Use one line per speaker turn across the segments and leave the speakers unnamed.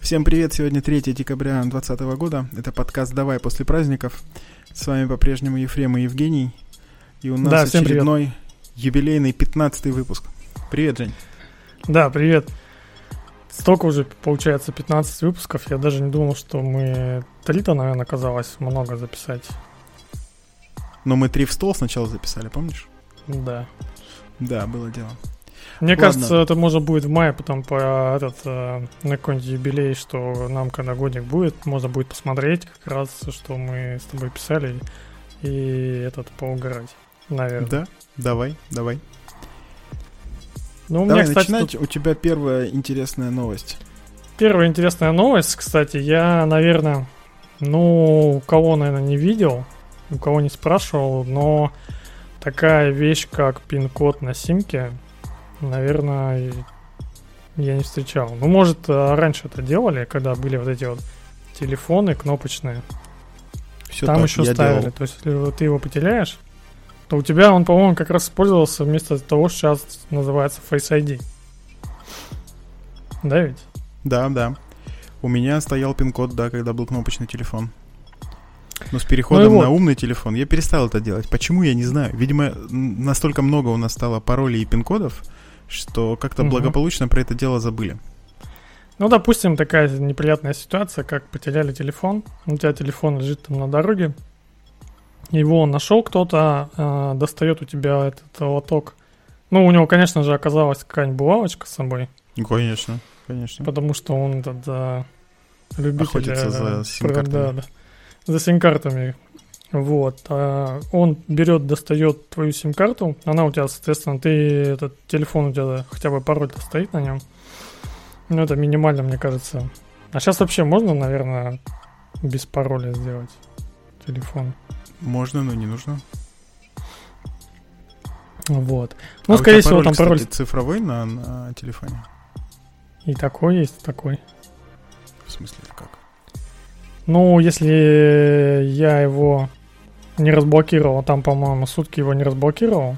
Всем привет, сегодня 3 декабря 2020 года. Это подкаст «Давай после праздников». С вами по-прежнему Ефрем и Евгений. И у нас
Да,
очередной юбилейный 15 выпуск. Привет, Жень.
Да, привет. Столько уже, получается, 15 выпусков. Я даже не думал, что мы... Три-то, наверное, казалось много записать.
Но мы три в стол сначала записали, помнишь?
Да.
Да, было дело.
Мне
Ладно.
кажется, это можно будет в мае, потом по этот, э, на какой-нибудь юбилей, что нам, когда годик будет, можно будет посмотреть как раз, что мы с тобой писали, и этот, поугарать, наверное.
Да? Давай, давай.
Ну, у
давай
меня, кстати,
начинать.
тут
У тебя первая интересная новость.
первая интересная новость, кстати, я, наверное, ну, у кого, наверное, не видел, у кого не спрашивал, но такая вещь, как пин-код на симке, наверное, я не встречал. Ну, может, э, раньше это делали, когда были вот эти вот телефоны кнопочные.
Все
Там
так,
еще ставили.
делал.
То есть, если ты его потеряешь, то у тебя он, по-моему, как раз использовался вместо того, что сейчас называется Face ID. Да ведь?
Да, да. У меня стоял пин-код, да, когда был кнопочный телефон. Но с переходом
Ну вот.
на умный телефон я перестал это делать. Почему, я не знаю. Видимо, настолько много у нас стало паролей и пин-кодов, что как-то
Мгм.
благополучно про это дело забыли.
Ну, допустим, такая неприятная ситуация, как потеряли телефон. У тебя телефон лежит там на дороге. Его нашел кто-то, э, достает у тебя этот лоток. Ну, у него, конечно же, оказалась какая-нибудь булавочка с собой,
конечно, конечно.
потому что он этот э, любитель...
Охотится
э,
за
про-
сим-картами.
Да, да. За сим-картами. Вот. А он берет, достает твою сим-карту. Она у тебя, соответственно, ты этот телефон у тебя хотя бы пароль-то стоит на нем. Ну, это минимально, мне кажется. А сейчас вообще можно, наверное, без пароля сделать телефон.
Можно, но не нужно.
Вот.
А
Ну,
у
скорее всего, там пароль.
кстати, цифровой на, на телефоне?
И такой есть, такой.
В смысле, как?
Ну, если я его не разблокировал, там, по-моему, сутки его не разблокировал,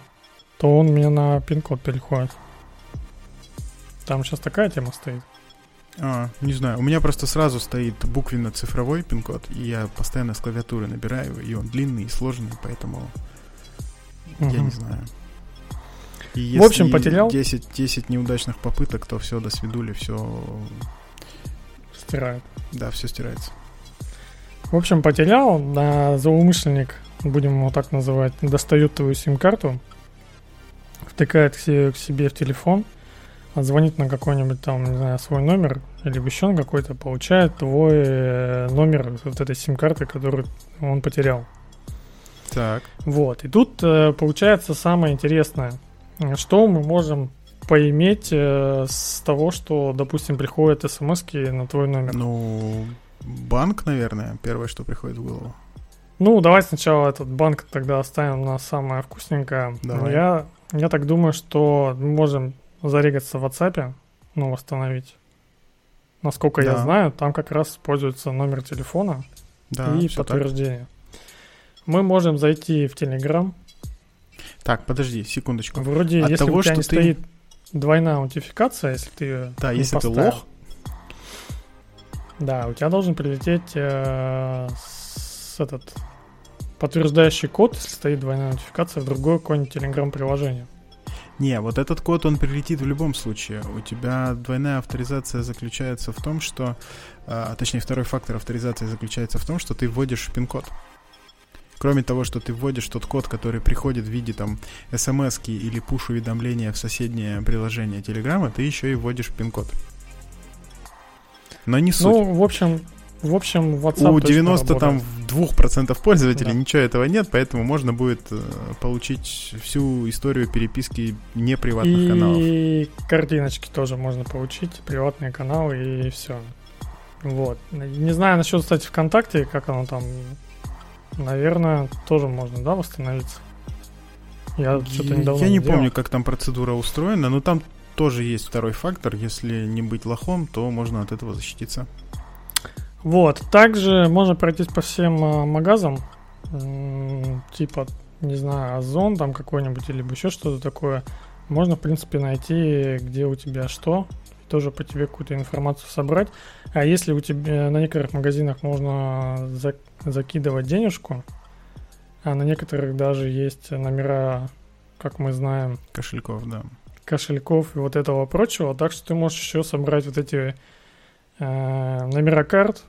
то он мне на пин-код переходит. Там сейчас такая тема стоит.
А, не знаю. У меня просто сразу стоит буквенно-цифровой пин-код, и я постоянно с клавиатуры набираю, и он длинный и сложный, поэтому я
Мгм.
не знаю. И
В общем,
если
потерял?
10, 10 неудачных попыток, то все, до свидули, все,
Стирает.
да, все стирается.
В общем, потерял, а злоумышленник, будем его так называть, достает твою сим-карту, втыкает к себе, к себе в телефон, звонит на какой-нибудь там, не знаю, свой номер, или еще на какой-то, получает твой э, номер вот этой сим-карты, которую он потерял.
Так,
Вот, и тут э, получается самое интересное, что мы можем поиметь э, с того, что, допустим, приходят смс на твой номер.
ну, банк, наверное, первое, что приходит в голову.
Ну, давай сначала этот банк тогда оставим на самое вкусненькое.
Давай.
Я, я так думаю, что мы можем зарегаться в WhatsApp, ну, восстановить. Насколько я
Да.
знаю, там как раз используется номер телефона
Да,
и
всё так.
подтверждение. Мы можем зайти в Telegram.
Так, подожди, секундочку.
Вроде,
От
если
того,
у тебя
что
не
ты-
стоит двойная аутентификация, если ты
Да, если ты
поставил.
лох,
Да, у тебя должен прилететь э, с этот подтверждающий код, если стоит двойная аутентификация в другое какое-нибудь Telegram-приложение.
Не, вот этот код, он прилетит в любом случае. У тебя двойная авторизация заключается в том, что... а, точнее, второй фактор авторизации заключается в том, что ты вводишь пин-код. Кроме того, что ты вводишь тот код, который приходит в виде там смс или пуш-уведомления в соседнее приложение Телеграма, ты еще и вводишь пин-код. Но не суть.
Ну, в общем, в общем, WhatsApp
У
точно
90 там
работает.
2% пользователей
Да.
ничего этого нет, поэтому можно будет э, получить всю историю переписки неприватных каналов.
И картиночки тоже можно получить, приватные каналы и все. Вот. Не знаю насчет, кстати, ВКонтакте, как оно там. Наверное, тоже можно, да, восстановиться. Я что-то недавно
Я не
делал.
помню, как там процедура устроена, но там тоже есть второй фактор. Если не быть лохом, то можно от этого защититься.
Вот, также можно пройтись по всем э, магазам, типа, не знаю, Озон там какой-нибудь, или еще что-то такое. Можно, в принципе, найти, где у тебя что, тоже по тебе какую-то информацию собрать. А если у тебя на некоторых магазинах можно за, закидывать денежку, а на некоторых даже есть номера, как мы знаем,
Кошельков, да.
Кошельков и вот этого прочего, так что ты можешь еще собрать вот эти э, номера карт.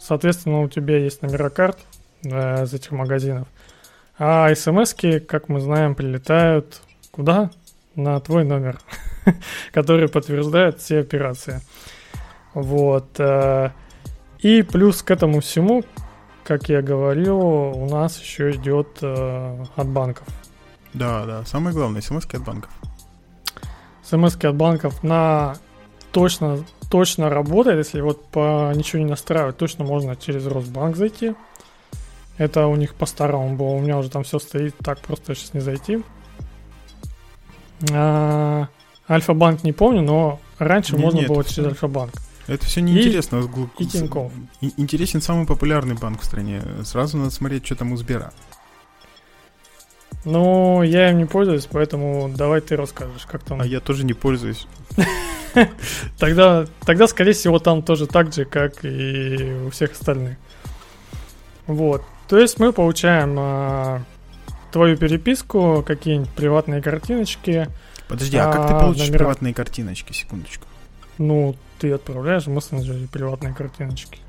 Соответственно, у тебя есть номера карт э, из этих магазинов. А смс как мы знаем, прилетают куда? На твой номер, который подтверждает все операции. Вот. э, И плюс к этому всему, как я говорил, у нас еще идет э, от банков.
Да, да. Самое главное, смс от банков.
Смс от банков на точно, точно работает, если вот по ничего не настраивать, точно можно через Росбанк зайти. Это у них по-старому было, у меня уже там все стоит, так просто сейчас не зайти. А, Альфа-банк не помню, но раньше
Не,
можно
нет,
было через. Альфа-банк.
Это все неинтересно.
И Тинькофф.
И- Интересен самый популярный банк в стране. Сразу надо смотреть, что там у Сбера.
Но я им не пользуюсь, поэтому давай ты расскажешь, как там.
А я тоже не пользуюсь.
Тогда, тогда, скорее всего, там тоже так же, как и у всех остальных. Вот. То есть мы получаем а, твою переписку, какие-нибудь приватные картиночки.
Подожди, а как ты
А,
получишь
номера?
приватные картиночки? Секундочку.
Ну, ты отправляешь в мессенджере приватные картиночки.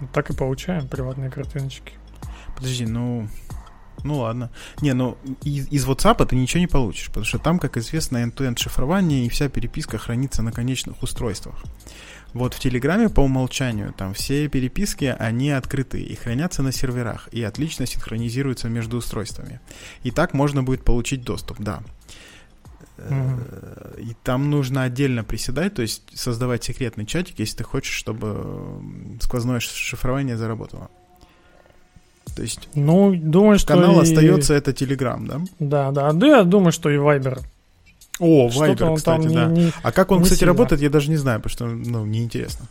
Вот так и получаем приватные картиночки.
Подожди, ну... Ну ладно. Не, ну из, из WhatsApp ты ничего не получишь, потому что там, как известно, end-to-end шифрование и вся переписка хранится на конечных устройствах. Вот в Телеграме по умолчанию там все переписки, они открыты и хранятся на серверах, и отлично синхронизируются между устройствами. И так можно будет получить доступ, да. Э, И там нужно отдельно приседать, то есть создавать секретный чатик, если ты хочешь, чтобы сквозное шифрование заработало. То есть
Ну, думаю, что
канал
и-
остается это Telegram, да?
Да, да. Да, я думаю, что и Viber.
О,
Что-то
Viber, кстати, да.
не, не-
А как он, кстати,
сильно.
работает, я даже не знаю, потому что, ну, неинтересно.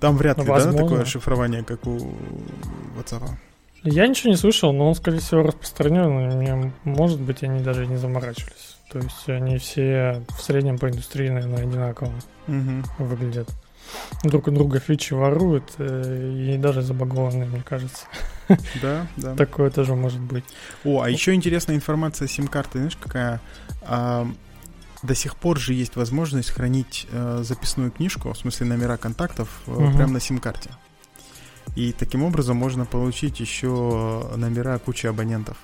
Там вряд ли, да,
Возможно.
такое шифрование, как у WhatsApp.
Я ничего не слышал, но он, скорее всего, распространен. может быть, они даже не заморачивались. То есть они все в среднем по индустрии, наверное, одинаково
Мгм.
выглядят. Друг у друга фичи воруют, э, и даже забагованные, мне кажется.
Да, да.
Такое тоже может быть.
О, а еще интересная информация сим-карты, знаешь, какая? А, до сих пор же есть возможность хранить э, записную книжку, в смысле номера контактов, э,
Мгм.
прямо на сим-карте. И таким образом можно получить еще номера кучи абонентов.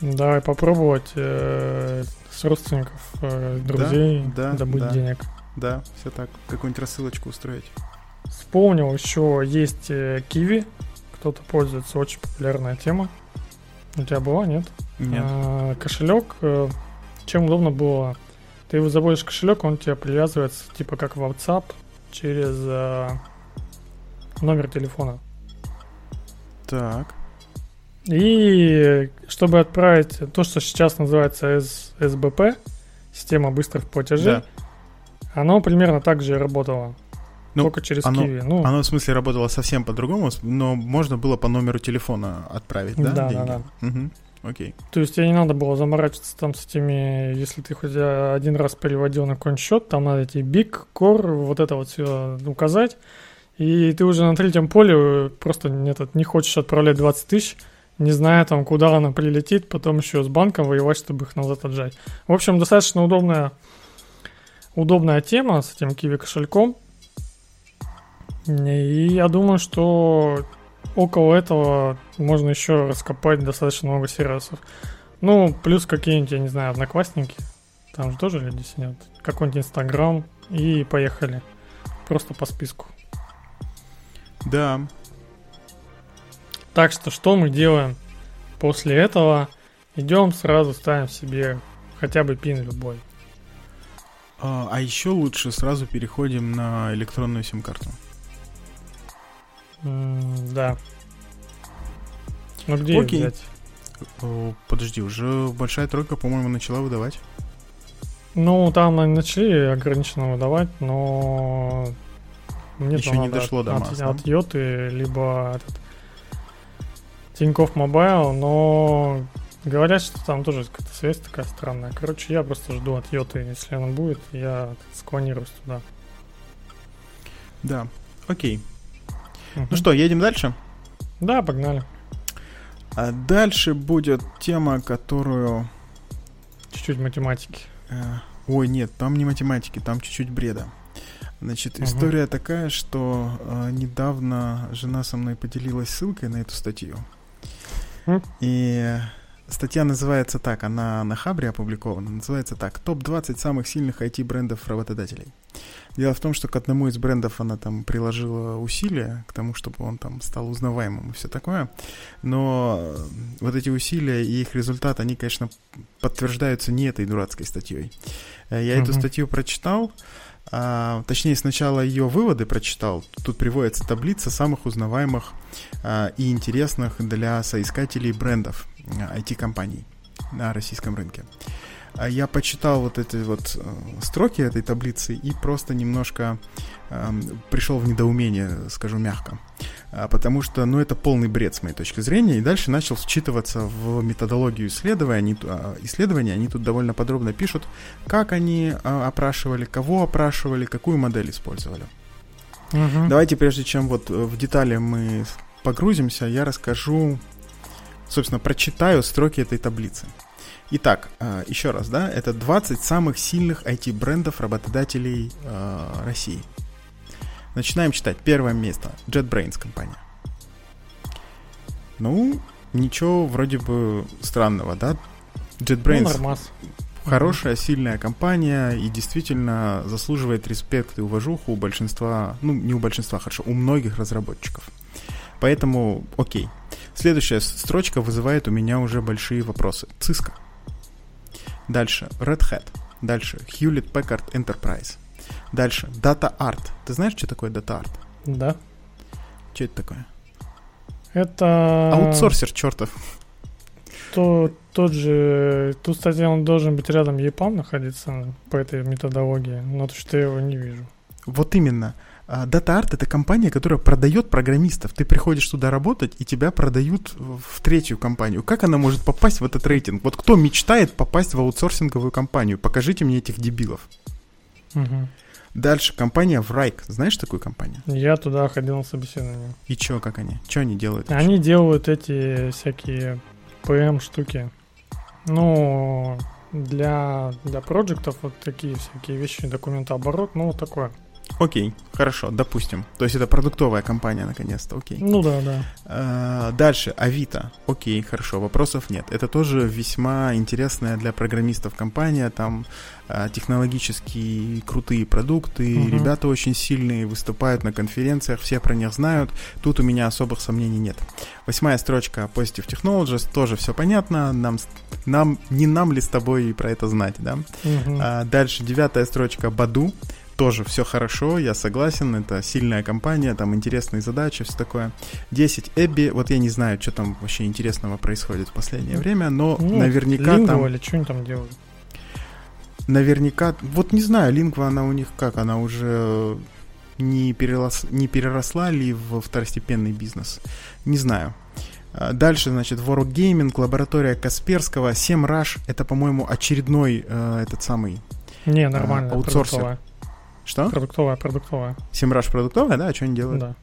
Давай попробовать э, с родственников, э, друзей
да,
добыть
да.
денег.
Да, все так. Какую-нибудь рассылочку устроить.
Вспомнил еще есть э, Kiwi. Кто-то пользуется, очень популярная тема. У тебя была, нет?
Нет.
А, кошелек, э, чем удобно было, ты его заводишь кошелек, он тебе привязывается, типа как в WhatsApp, через э, номер телефона.
Так.
И чтобы отправить то, что сейчас называется СБП, система быстрых платежей,
Да.
Оно примерно так же работало.
Ну,
только через
оно-
Kiwi. Ну,
Оно, в смысле, работало совсем по-другому, но можно было по номеру телефона отправить, да,
Да, да,
деньги?
да.
Мгм. Окей.
То есть тебе не надо было заморачиваться там с этими, если ты хоть э, один раз переводил на какой-нибудь счет, там надо эти биг, кор, вот это вот все указать, и ты уже на третьем поле э, просто этот, не хочешь отправлять 20 тысяч, не зная там, куда она прилетит, потом еще с банком воевать, чтобы их назад отжать. В общем, достаточно удобная, удобная тема с этим киви кошельком. И я думаю, что около этого можно еще раскопать достаточно много сервисов. Ну, плюс какие-нибудь, я не знаю, одноклассники. Там же тоже люди сидят. Какой-нибудь Инстаграм. И поехали. Просто по списку.
Да.
Так что, что мы делаем после этого? Идем сразу ставим себе хотя бы пин любой.
А, а еще лучше сразу переходим на электронную сим-карту.
М, да. Ну где
Окей.
взять?
Подожди, уже большая тройка, по-моему, начала выдавать.
Ну, там они начали ограниченно выдавать, но... Мне там
не дошло
от,
до
от-
масс, да?
от Йоты, либо этот... Тинькофф Мобайл, но Говорят, что там тоже какая-то связь такая странная. Короче, я просто жду от Йоты, если она будет, я склонируюсь туда.
Да, окей. Угу. Ну что, едем дальше?
Да, погнали.
А дальше будет тема, которую...
Чуть-чуть математики.
Э, ой, нет, там не математики, там чуть-чуть бреда. Значит, угу. история такая, что э, недавно жена со мной поделилась ссылкой на эту статью. Mm. И статья называется так, она на Хабре опубликована, называется так, топ-20 самых сильных IT-брендов работодателей. Дело в том, что к одному из брендов она там приложила усилия к тому, чтобы он там стал узнаваемым и все такое. Но вот эти усилия и их результат, они, конечно, подтверждаются не этой дурацкой статьей. Э, я mm-hmm. эту статью прочитал, а, точнее, сначала ее выводы прочитал. Тут приводится таблица самых узнаваемых а, и интересных для соискателей брендов IT-компаний а, на российском рынке. А я почитал вот эти вот э, строки этой таблицы и просто немножко э, пришел в недоумение, скажу мягко. А, потому что, ну, это полный бред с моей точки зрения. И дальше начал вчитываться в методологию исследования. А, исследования, они тут довольно подробно пишут, как они опрашивали, кого опрашивали, какую модель использовали. Угу. Давайте, прежде чем вот в детали мы погрузимся, я расскажу, собственно, прочитаю строки этой таблицы. Итак, э, еще раз, да, это 20 самых сильных IT-брендов работодателей э, России. Начинаем читать. Первое место. JetBrains компания. Ну, ничего вроде бы странного, да? JetBrains ну, хорошая, сильная компания и действительно заслуживает респект и уважуху у большинства, ну, не у большинства, хорошо, у многих разработчиков. Поэтому, окей. Следующая строчка вызывает у меня уже большие вопросы. Cisco. Дальше Red Hat. Дальше Hewlett Packard Enterprise. Дальше Data Art. Ты знаешь, что такое Data Art?
Да.
Что это такое?
Это...
Аутсорсер чертов.
То, тот же... Тут, кстати, он должен быть рядом EPAM находиться по этой методологии, но то, что я его не вижу.
Вот именно. DataArt это компания, которая продает программистов. Ты приходишь туда работать, и тебя продают в третью компанию. Как она может попасть в этот рейтинг? Вот кто мечтает попасть в аутсорсинговую компанию? Покажите мне этих дебилов.
Угу.
Дальше компания Врайк. Знаешь такую компанию?
Я туда ходил на собеседование.
И чё, как они? Что они делают?
Они еще? делают эти всякие PM штуки. Ну, для, для проектов вот такие всякие вещи, документооборот, ну, вот такое.
Окей, хорошо, допустим. То есть это продуктовая компания, наконец-то, окей.
Ну да, да.
А, дальше, Авито. Окей, хорошо, вопросов нет. Это тоже весьма интересная для программистов компания. Там а, технологически крутые продукты, угу. ребята очень сильные, выступают на конференциях, все про них знают. Тут у меня особых сомнений нет. Восьмая строчка Positive Technologies, тоже все понятно. Нам, нам, не нам ли с тобой про это знать, да? Угу. А, дальше девятая строчка Баду тоже все хорошо, я согласен, это сильная компания, там интересные задачи, все такое. 10 Эбби, вот я не знаю, что там вообще интересного происходит в последнее время, но ну, наверняка там...
или что они там делают?
Наверняка, вот не знаю, лингва, она у них как, она уже не, перерос, не переросла ли в второстепенный бизнес? Не знаю. А, дальше, значит, World Gaming, лаборатория Касперского, 7 Rush, это, по-моему, очередной э, этот самый...
Не, нормально,
э, аутсорсер. Что?
Продуктовая, продуктовая.
Семраж продуктовая, да? А что они делают?
Да.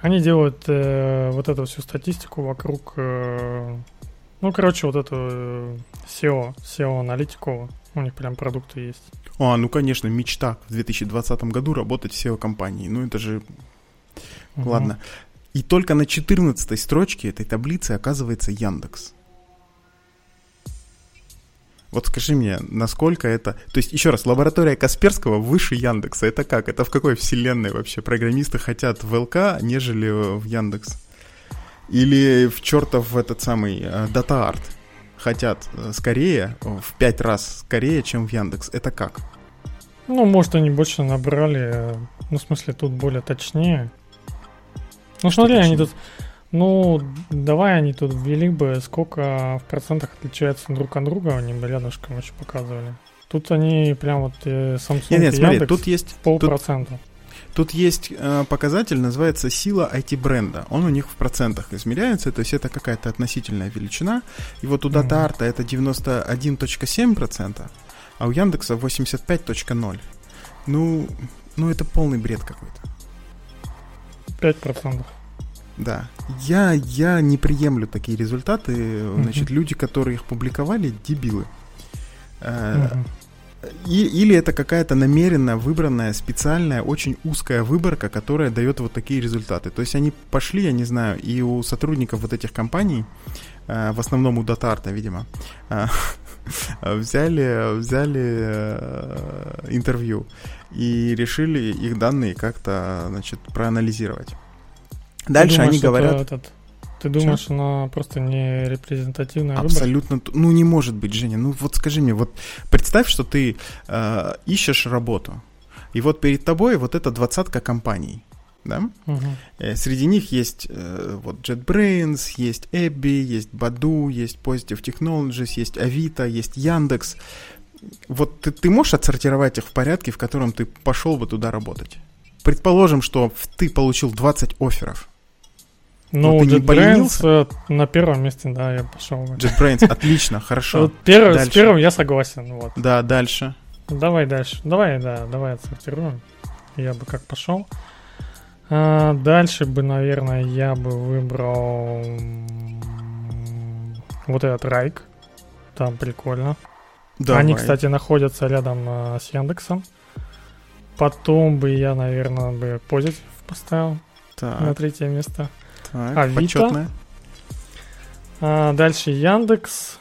Они делают э, вот эту всю статистику вокруг, э, ну, короче, вот эту э, SEO, SEO-аналитику. У них прям продукты есть.
А, ну, конечно, мечта в 2020 году работать в SEO-компании. Ну, это же... Угу. Ладно. И только на 14 строчке этой таблицы оказывается Яндекс. Вот скажи мне, насколько это... То есть, еще раз, лаборатория Касперского выше Яндекса. Это как? Это в какой вселенной вообще программисты хотят в ЛК, нежели в Яндекс? Или в чертов этот самый Data Art хотят э, скорее, в пять раз скорее, чем в Яндекс? Это как?
Ну, может, они больше набрали... Э, ну, в смысле, тут более точнее. Ну, Что смотри, точнее? они тут ну, давай они тут ввели бы, сколько в процентах отличаются друг от друга, они бы рядышком еще показывали. Тут они прям вот э, Samsung нет, нет,
смотри, тут есть
полпроцента.
Тут есть э, показатель, называется сила IT-бренда. Он у них в процентах измеряется, то есть это какая-то относительная величина. И вот у DataArt это 91.7%, а у Яндекса 85.0%. Ну, ну это полный бред какой-то.
5%.
Да. Я, я не приемлю такие результаты. Значит, люди, которые их публиковали, дебилы. Uh-huh. И, или это какая-то намеренно выбранная, специальная, очень узкая выборка, которая дает вот такие результаты. То есть они пошли, я не знаю, и у сотрудников вот этих компаний, э, в основном у Датарта, видимо, э, взяли, взяли э, интервью и решили их данные как-то, значит, проанализировать. Дальше думаешь, они говорят... Этот
ты думаешь, Что? она просто не репрезентативная
Абсолютно. Выбор? Ну, не может быть, Женя. Ну, вот скажи мне, вот представь, что ты э, ищешь работу, и вот перед тобой вот эта двадцатка компаний, да? Угу. Среди них есть э, вот JetBrains, есть Abby, есть Badu, есть Positive Technologies, есть Avito, есть Яндекс. Вот ты, ты можешь отсортировать их в порядке, в котором ты пошел бы туда работать? Предположим, что ты получил 20 офферов.
Ну, JetBrains на первом месте, да, я пошел.
JetBrains, отлично, хорошо.
Первый, с первым я согласен. Вот.
Да, дальше.
Давай дальше. Давай, да, давай отсортируем. Я бы как пошел. А, дальше бы, наверное, я бы выбрал вот этот Райк. Там прикольно. Давай. Они, кстати, находятся рядом а, с Яндексом. Потом бы я, наверное, бы Позитив поставил так. на третье место.
Так, Авито. Почетное.
А, дальше Яндекс.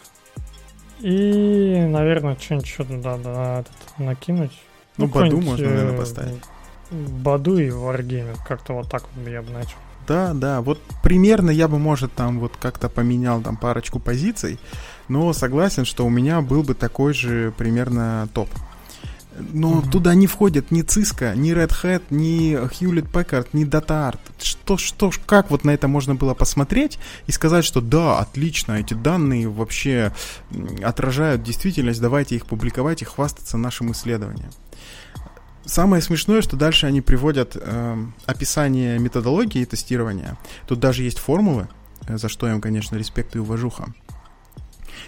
И, наверное, что-нибудь туда да, этот, накинуть.
Ну, ну Баду можно, наверное, э, поставить.
Баду и Wargaming. Как-то вот так вот я бы начал.
Да, да, вот примерно я бы, может, там вот как-то поменял там парочку позиций, но согласен, что у меня был бы такой же примерно топ. Но mm-hmm. туда не входят ни Cisco, ни Red Hat, ни Hewlett Packard, ни DataArt. Что, что, как вот на это можно было посмотреть и сказать, что да, отлично, эти данные вообще отражают действительность, давайте их публиковать и хвастаться нашим исследованием. Самое смешное, что дальше они приводят э, описание методологии тестирования. Тут даже есть формулы, э, за что им, конечно, респект и уважуха.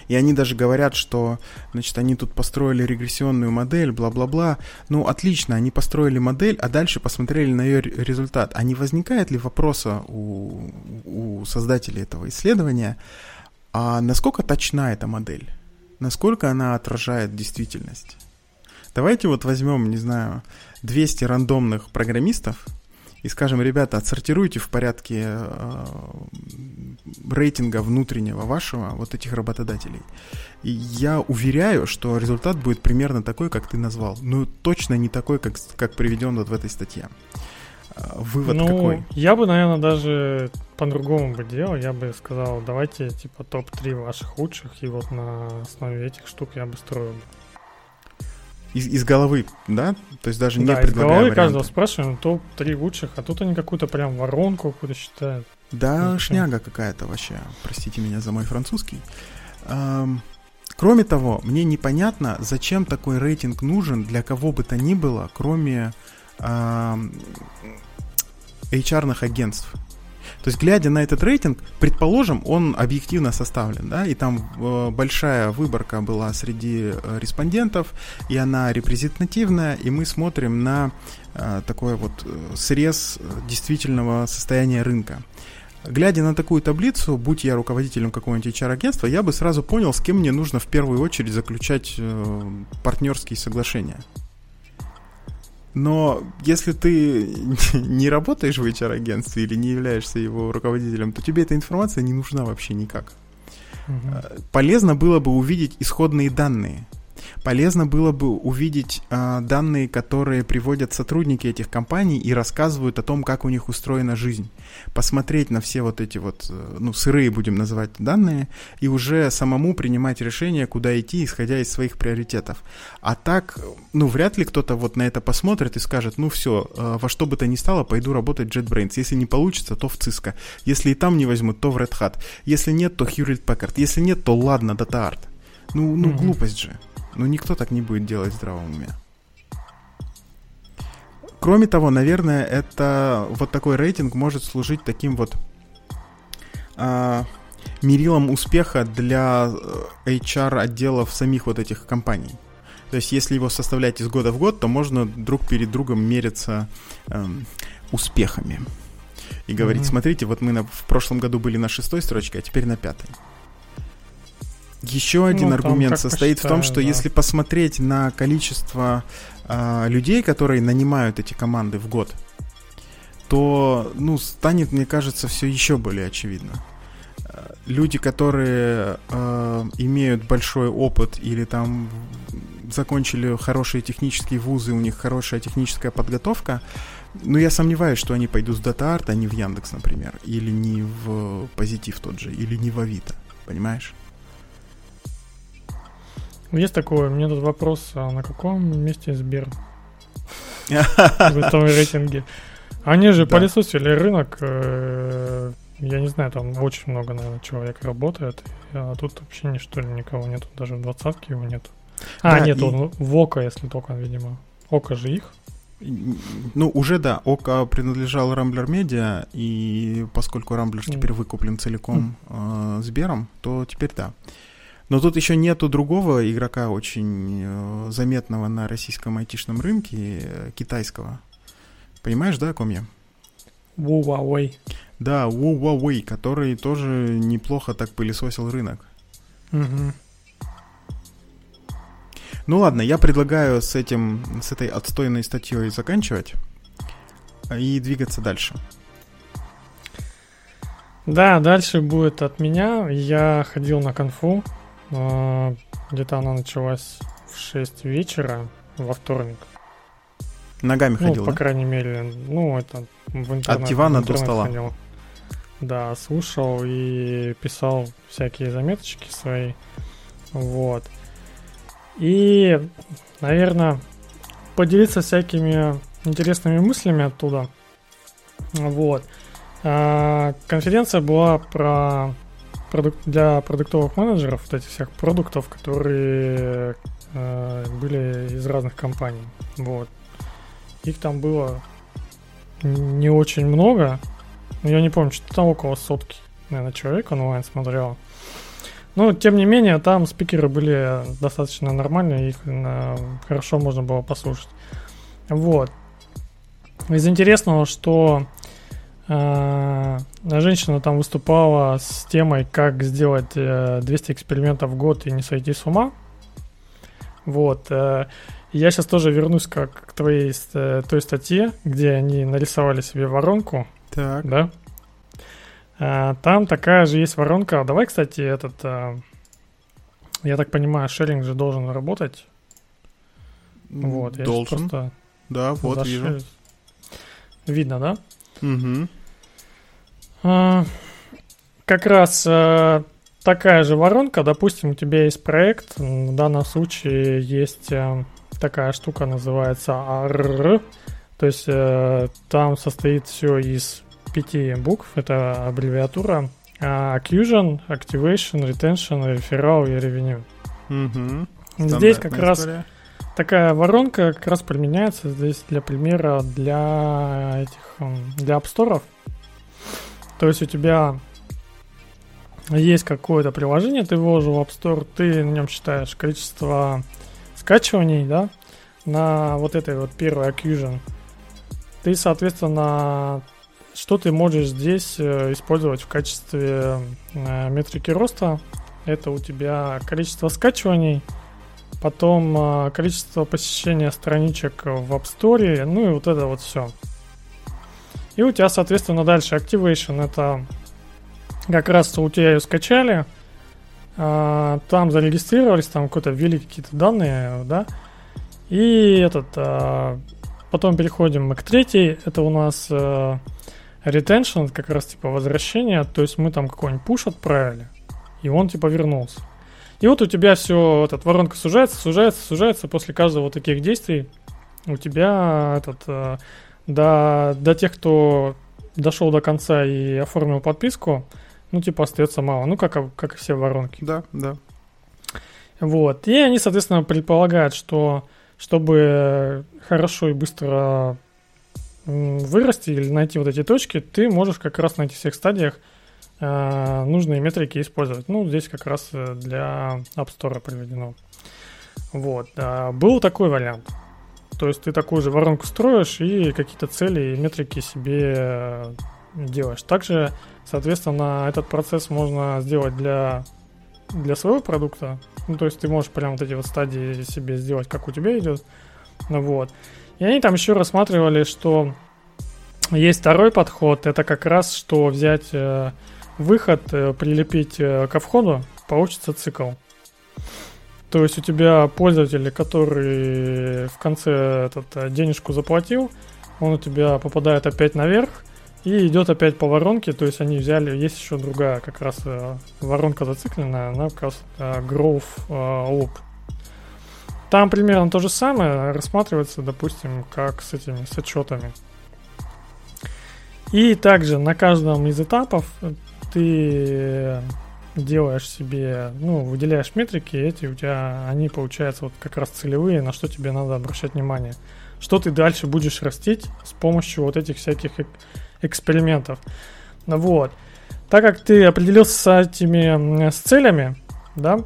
И они даже говорят, что, значит, они тут построили регрессионную модель, бла-бла-бла. Ну, отлично, они построили модель, а дальше посмотрели на ее результат. А не возникает ли вопроса у, у создателей этого исследования, а насколько точна эта модель? Насколько она отражает действительность? Давайте вот возьмем, не знаю, 200 рандомных программистов, и скажем, ребята, отсортируйте в порядке э, рейтинга внутреннего вашего вот этих работодателей. И я уверяю, что результат будет примерно такой, как ты назвал. Ну, точно не такой, как, как приведен вот в этой статье. А, вывод ну, какой?
Я бы, наверное, даже по-другому бы делал. Я бы сказал, давайте типа топ-3 ваших лучших, и вот на основе этих штук я бы строил.
Из, из головы, да? То есть даже не
да, из головы варианты. каждого спрашиваем топ-3 лучших, а тут они какую-то прям воронку какую-то считают.
Да, ну, шняга какая-то вообще. Простите меня за мой французский. Эм, кроме того, мне непонятно, зачем такой рейтинг нужен для кого бы то ни было, кроме эм, HR-ных агентств. То есть, глядя на этот рейтинг, предположим, он объективно составлен, да, и там э, большая выборка была среди э, респондентов, и она репрезентативная, и мы смотрим на э, такой вот э, срез действительного состояния рынка. Глядя на такую таблицу, будь я руководителем какого-нибудь HR-агентства, я бы сразу понял, с кем мне нужно в первую очередь заключать э, партнерские соглашения. Но если ты не работаешь в HR-агентстве или не являешься его руководителем, то тебе эта информация не нужна вообще никак. Угу. Полезно было бы увидеть исходные данные полезно было бы увидеть э, данные, которые приводят сотрудники этих компаний и рассказывают о том, как у них устроена жизнь. Посмотреть на все вот эти вот, э, ну, сырые, будем называть, данные, и уже самому принимать решение, куда идти, исходя из своих приоритетов. А так, ну, вряд ли кто-то вот на это посмотрит и скажет, ну, все, э, во что бы то ни стало, пойду работать в JetBrains. Если не получится, то в Cisco. Если и там не возьмут, то в Red Hat. Если нет, то Hewlett Packard. Если нет, то ладно, DataArt. Ну, ну, mm-hmm. глупость же. Ну, никто так не будет делать в здравом уме. кроме того, наверное, это вот такой рейтинг может служить таким вот э, мерилом успеха для HR отделов самих вот этих компаний. То есть, если его составлять из года в год, то можно друг перед другом мериться эм, успехами. И говорить, mm-hmm. смотрите, вот мы на, в прошлом году были на шестой строчке, а теперь на пятой. Еще один ну, аргумент состоит в том, что да. если посмотреть на количество э, людей, которые нанимают эти команды в год, то, ну, станет, мне кажется, все еще более очевидно. Люди, которые э, имеют большой опыт или там закончили хорошие технические вузы, у них хорошая техническая подготовка, но я сомневаюсь, что они пойдут с DataArt, а не в Яндекс, например, или не в Позитив тот же, или не в Авито, понимаешь?
Есть такое, мне тут вопрос, а на каком месте Сбер в этом рейтинге? Они же пылесосили рынок, э, я не знаю, там очень много, наверное, человек работает, а тут вообще ничто ли никого нету, даже в двадцатке его нету. А, да, нет, и... он в Ока, если только, видимо. Ока же их.
Ну, уже да, Ока принадлежал Рамблер Медиа, и поскольку Рамблер mm. теперь выкуплен целиком э, Сбером, то теперь да. Но тут еще нету другого игрока очень э, заметного на российском айтишном рынке, э, китайского. Понимаешь, да, о ком я?
Huawei.
Да, Huawei, который тоже неплохо так пылесосил рынок.
Угу.
Ну ладно, я предлагаю с этим, с этой отстойной статьей заканчивать и двигаться дальше.
Да, дальше будет от меня. Я ходил на конфу. А, где-то она началась в 6 вечера во вторник.
Ногами
ну,
ходил,
по
да?
крайней мере, ну, это в
интернет, От дивана до стола. Ходил.
Да, слушал и писал всякие заметочки свои. Вот. И, наверное, поделиться всякими интересными мыслями оттуда. Вот. А, конференция была про продукт, для продуктовых менеджеров, вот этих всех продуктов, которые э, были из разных компаний. Вот. Их там было не очень много. Я не помню, что там около сотки, наверное, человек онлайн смотрел. Но, тем не менее, там спикеры были достаточно нормальные, их на, хорошо можно было послушать. Вот. Из интересного, что э, женщина там выступала с темой, как сделать э, 200 экспериментов в год и не сойти с ума. Вот. Э, я сейчас тоже вернусь как к твоей э, той статье, где они нарисовали себе воронку.
Так.
Да? А, там такая же есть воронка. Давай, кстати, этот... А, я так понимаю, шеринг же должен работать.
Вот, должен. я просто да, вот зашерю. вижу.
Видно, да?
Угу.
А, как раз а, такая же воронка. Допустим, у тебя есть проект. В данном случае есть а, такая штука, называется ARR. То есть а, там состоит все из пяти букв, это аббревиатура. Accusion, Activation, Retention, Referral и Revenue.
Угу.
Здесь как история. раз такая воронка как раз применяется здесь для примера для этих для App Store. То есть у тебя есть какое-то приложение, ты вложил в App Store, ты на нем считаешь количество скачиваний, да, на вот этой вот первой Accusion. Ты, соответственно, что ты можешь здесь э, использовать в качестве э, метрики роста? Это у тебя количество скачиваний, потом э, количество посещения страничек в App Store, ну и вот это вот все. И у тебя, соответственно, дальше Activation. Это как раз у тебя ее скачали, там зарегистрировались, там какой-то ввели какие-то данные, да, и этот, потом переходим мы к третьей, это у нас Retention как раз типа возвращение, то есть мы там какой-нибудь пуш отправили, и он типа вернулся. И вот у тебя все, этот воронка сужается, сужается, сужается после каждого вот таких действий. У тебя этот до, до тех, кто дошел до конца и оформил подписку, ну, типа, остается мало. Ну, как, как и все воронки.
Да, да.
Вот. И они, соответственно, предполагают, что чтобы хорошо и быстро вырасти или найти вот эти точки, ты можешь как раз на этих всех стадиях э, нужные метрики использовать. Ну, здесь как раз э, для App Store приведено. Вот. А, был такой вариант. То есть ты такую же воронку строишь и какие-то цели и метрики себе э, делаешь. Также, соответственно, этот процесс можно сделать для, для своего продукта. Ну, то есть ты можешь прям вот эти вот стадии себе сделать, как у тебя идет. Ну, вот. И они там еще рассматривали, что есть второй подход. Это как раз, что взять э, выход, э, прилепить ко входу, получится цикл. То есть у тебя пользователь, который в конце этот, э, денежку заплатил, он у тебя попадает опять наверх и идет опять по воронке. То есть они взяли, есть еще другая как раз э, воронка зацикленная, она как раз э, growth loop. Там примерно то же самое рассматривается, допустим, как с этими, с отчетами. И также на каждом из этапов ты делаешь себе, ну, выделяешь метрики, эти у тебя, они получаются вот как раз целевые, на что тебе надо обращать внимание. Что ты дальше будешь растить с помощью вот этих всяких экспериментов. Вот. Так как ты определился с этими с целями, да,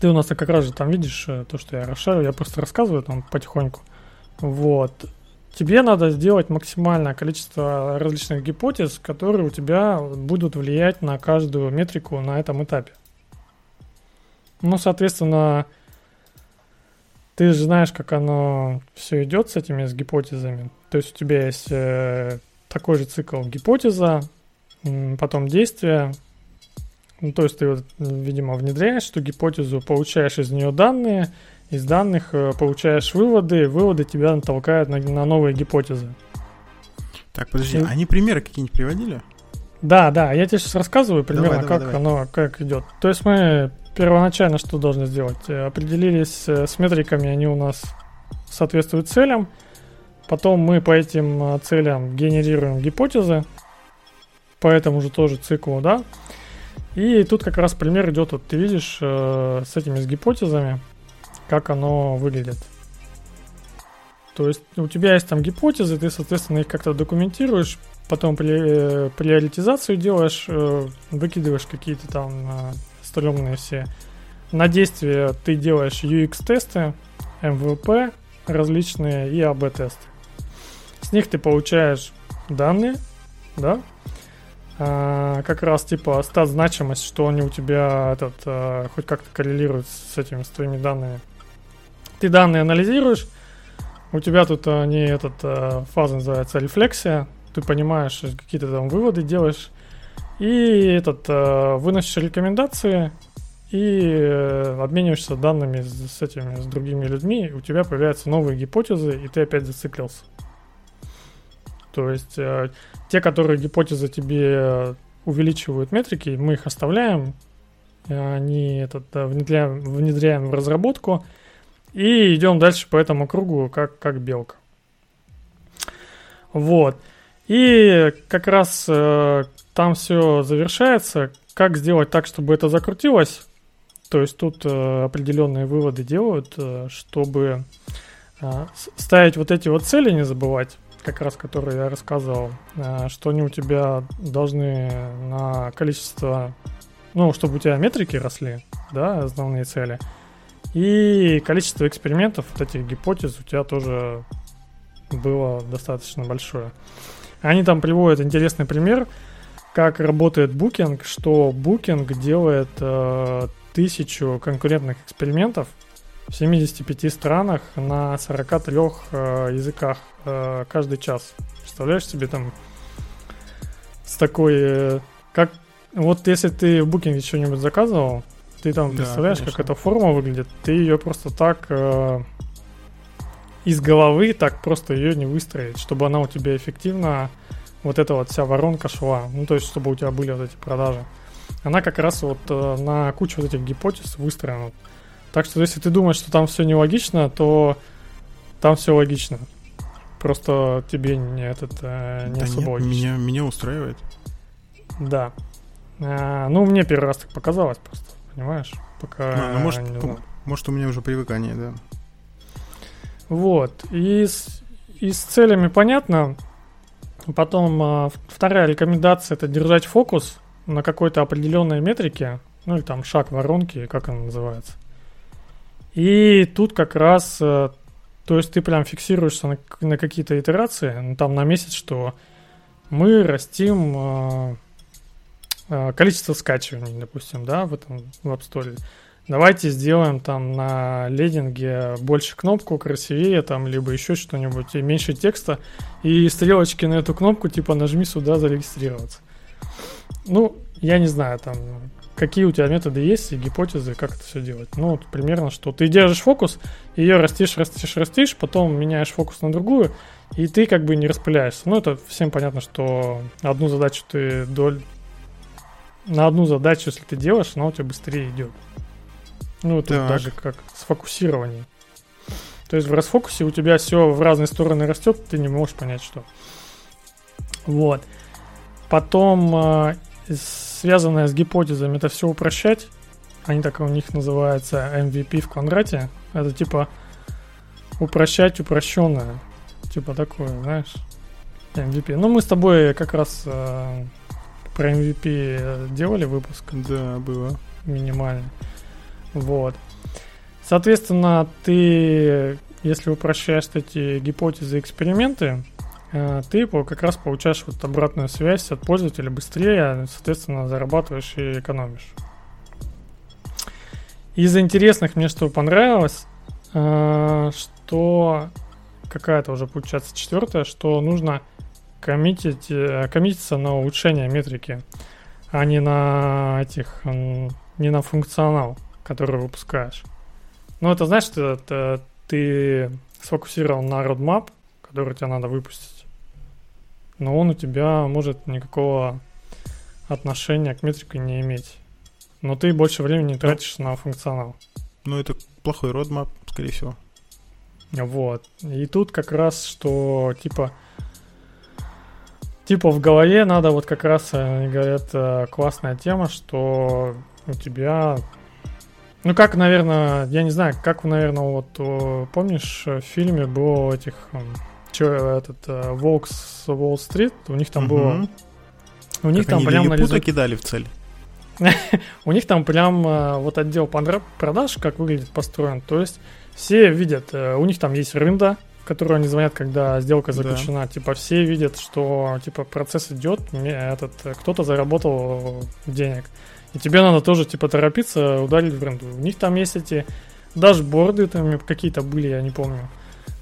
ты у нас как раз же там видишь э, то, что я расшарю, я просто рассказываю там потихоньку. Вот тебе надо сделать максимальное количество различных гипотез, которые у тебя будут влиять на каждую метрику на этом этапе. Ну, соответственно, ты же знаешь, как оно все идет с этими с гипотезами. То есть у тебя есть э, такой же цикл гипотеза, потом действие. Ну, то есть ты, видимо, внедряешь эту гипотезу, получаешь из нее данные, из данных э, получаешь выводы, выводы тебя натолкают на, на новые гипотезы.
Так, подожди, И... они примеры какие-нибудь приводили?
Да, да, я тебе сейчас рассказываю примерно, давай, давай, как давай. оно как идет. То есть мы первоначально что должны сделать? Э, определились э, с метриками, они у нас соответствуют целям. Потом мы по этим целям генерируем гипотезы по этому же тоже циклу, да. И тут как раз пример идет, вот ты видишь, э, с этими с гипотезами как оно выглядит. То есть у тебя есть там гипотезы, ты, соответственно, их как-то документируешь, потом при, приоритизацию делаешь, э, выкидываешь какие-то там э, стрёмные все. На действие ты делаешь UX-тесты, MVP различные и AB-тесты. С них ты получаешь данные, да, а, как раз типа стат значимость, что они у тебя этот, а, хоть как-то коррелируют с этими с твоими данными ты данные анализируешь, у тебя тут а, не этот а, фаза называется рефлексия, ты понимаешь, какие-то там выводы делаешь, и этот а, выносишь рекомендации и э, обмениваешься данными с, этими, с другими людьми, у тебя появляются новые гипотезы, и ты опять зациклился. То есть э, те, которые гипотезы тебе увеличивают метрики, мы их оставляем, они этот, внедряем, внедряем в разработку, и идем дальше по этому кругу, как, как белка. Вот. И как раз э, там все завершается. Как сделать так, чтобы это закрутилось? То есть тут э, определенные выводы делают, э, чтобы э, ставить вот эти вот цели, не забывать, как раз которые я рассказывал, э, что они у тебя должны на количество, ну, чтобы у тебя метрики росли, да, основные цели – и количество экспериментов, вот этих гипотез у тебя тоже было достаточно большое. Они там приводят интересный пример, как работает Booking, что Booking делает э, тысячу конкурентных экспериментов в 75 странах на 43 э, языках э, каждый час. Представляешь себе там с такой... Э, как вот если ты в Booking что-нибудь заказывал, ты там да, представляешь, конечно. как эта форма выглядит? Ты ее просто так э, из головы так просто ее не выстроить, чтобы она у тебя эффективно вот эта вот вся воронка шла. Ну, то есть, чтобы у тебя были вот эти продажи. Она как раз вот э, на кучу вот этих гипотез выстроена. Так что, если ты думаешь, что там все нелогично, то там все логично. Просто тебе не этот э, не да особо нет,
логично. Меня, меня устраивает.
Да. А, ну, мне первый раз так показалось просто понимаешь? Пока
а, ну, может, по, может, у меня уже привыкание, да.
Вот. И, и с целями понятно. Потом а, вторая рекомендация это держать фокус на какой-то определенной метрике, ну или там шаг воронки, как она называется. И тут как раз, э, то есть ты прям фиксируешься на, на какие-то итерации, ну, там на месяц, что мы растим э, количество скачиваний, допустим, да, в этом в App Store. Давайте сделаем там на лендинге больше кнопку, красивее там, либо еще что-нибудь, и меньше текста, и стрелочки на эту кнопку, типа нажми сюда зарегистрироваться. Ну, я не знаю, там, какие у тебя методы есть и гипотезы, как это все делать. Ну, вот примерно, что ты держишь фокус, ее растишь, растишь, растишь, потом меняешь фокус на другую, и ты как бы не распыляешься. Ну, это всем понятно, что одну задачу ты доль... На одну задачу, если ты делаешь, она у тебя быстрее идет. Ну, так. даже как сфокусирование. То есть в расфокусе у тебя все в разные стороны растет, ты не можешь понять, что. Вот. Потом а, связанное с гипотезами, это все упрощать. Они так у них называются MVP в квадрате. Это типа упрощать упрощенное. Типа такое, знаешь, MVP. Ну, мы с тобой как раз э, про MVP делали выпуск.
Да, было.
Минимально. Вот. Соответственно, ты, если упрощаешь эти гипотезы эксперименты, Э, ты как раз получаешь вот обратную связь от пользователя быстрее, соответственно, зарабатываешь и экономишь. Из интересных мне что понравилось, э, что какая-то уже получается четвертая, что нужно коммитить, э, коммититься на улучшение метрики, а не на этих, не на функционал, который выпускаешь. Ну, это значит, это ты сфокусировал на roadmap, который тебе надо выпустить но он у тебя может никакого отношения к метрике не иметь. Но ты больше времени тратишь на функционал.
Ну, это плохой родмап, скорее всего.
Вот. И тут как раз, что типа типа в голове надо вот как раз, они говорят, э, классная тема, что у тебя ну, как, наверное, я не знаю, как, наверное, вот помнишь, в фильме было этих что этот uh, Волкс Уолл-стрит, у них там угу. было...
У них как там прям на кидали в цель.
у них там прям вот отдел продаж, как выглядит построен. То есть все видят, у них там есть рында, которую они звонят, когда сделка заключена. Да. Типа все видят, что типа процесс идет, этот кто-то заработал денег. И тебе надо тоже типа торопиться ударить в. У них там есть эти дашборды там какие-то были, я не помню.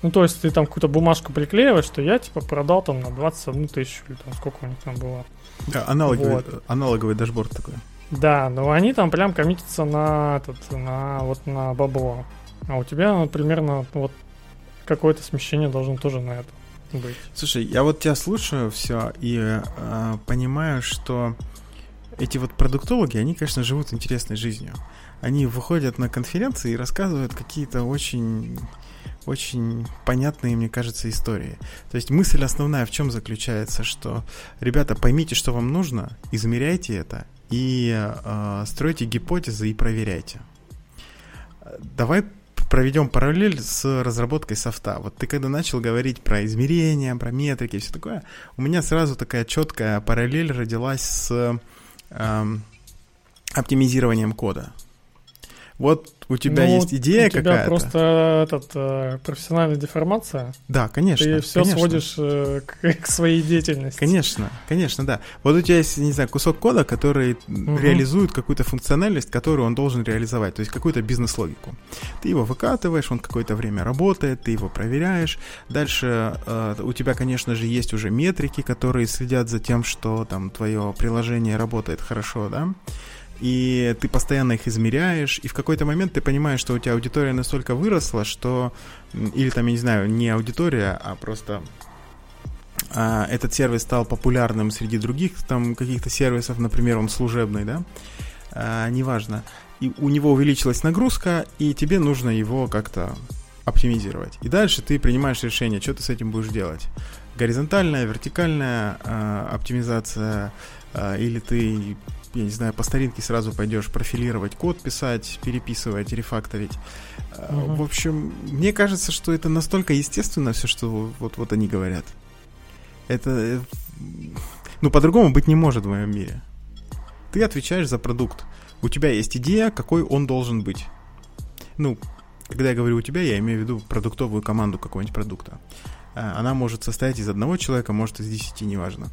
Ну, то есть ты там какую-то бумажку приклеиваешь, что я, типа, продал там на 21 тысячу, или там сколько у них там было.
Да, аналоговый, вот. аналоговый дашборд такой.
Да, но они там прям коммитятся на этот, на вот на бабло. А у тебя ну, примерно вот какое-то смещение должно тоже на это быть.
Слушай, я вот тебя слушаю все и э, понимаю, что эти вот продуктологи, они, конечно, живут интересной жизнью. Они выходят на конференции и рассказывают какие-то очень очень понятные, мне кажется, истории. То есть мысль основная в чем заключается, что, ребята, поймите, что вам нужно, измеряйте это и э, стройте гипотезы и проверяйте. Давай проведем параллель с разработкой софта. Вот ты когда начал говорить про измерения, про метрики и все такое, у меня сразу такая четкая параллель родилась с э, оптимизированием кода. Вот у тебя ну, есть идея какая-то. У тебя
просто этот, э, профессиональная деформация.
Да, конечно.
Ты все
конечно.
сводишь э, к, к своей деятельности.
Конечно, конечно, да. Вот у тебя есть, не знаю, кусок кода, который угу. реализует какую-то функциональность, которую он должен реализовать, то есть какую-то бизнес-логику. Ты его выкатываешь, он какое-то время работает, ты его проверяешь. Дальше э, у тебя, конечно же, есть уже метрики, которые следят за тем, что там твое приложение работает хорошо, да и ты постоянно их измеряешь, и в какой-то момент ты понимаешь, что у тебя аудитория настолько выросла, что, или там, я не знаю, не аудитория, а просто а, этот сервис стал популярным среди других там каких-то сервисов, например, он служебный, да, а, неважно, и у него увеличилась нагрузка, и тебе нужно его как-то оптимизировать. И дальше ты принимаешь решение, что ты с этим будешь делать. Горизонтальная, вертикальная э, оптимизация, э, или ты я не знаю, по старинке сразу пойдешь профилировать код, писать, переписывать, рефакторить. Угу. В общем, мне кажется, что это настолько естественно все, что вот, вот они говорят. Это... Э, ну, по-другому быть не может в моем мире. Ты отвечаешь за продукт. У тебя есть идея, какой он должен быть. Ну, когда я говорю у тебя, я имею в виду продуктовую команду какого-нибудь продукта. А, она может состоять из одного человека, может из десяти, неважно.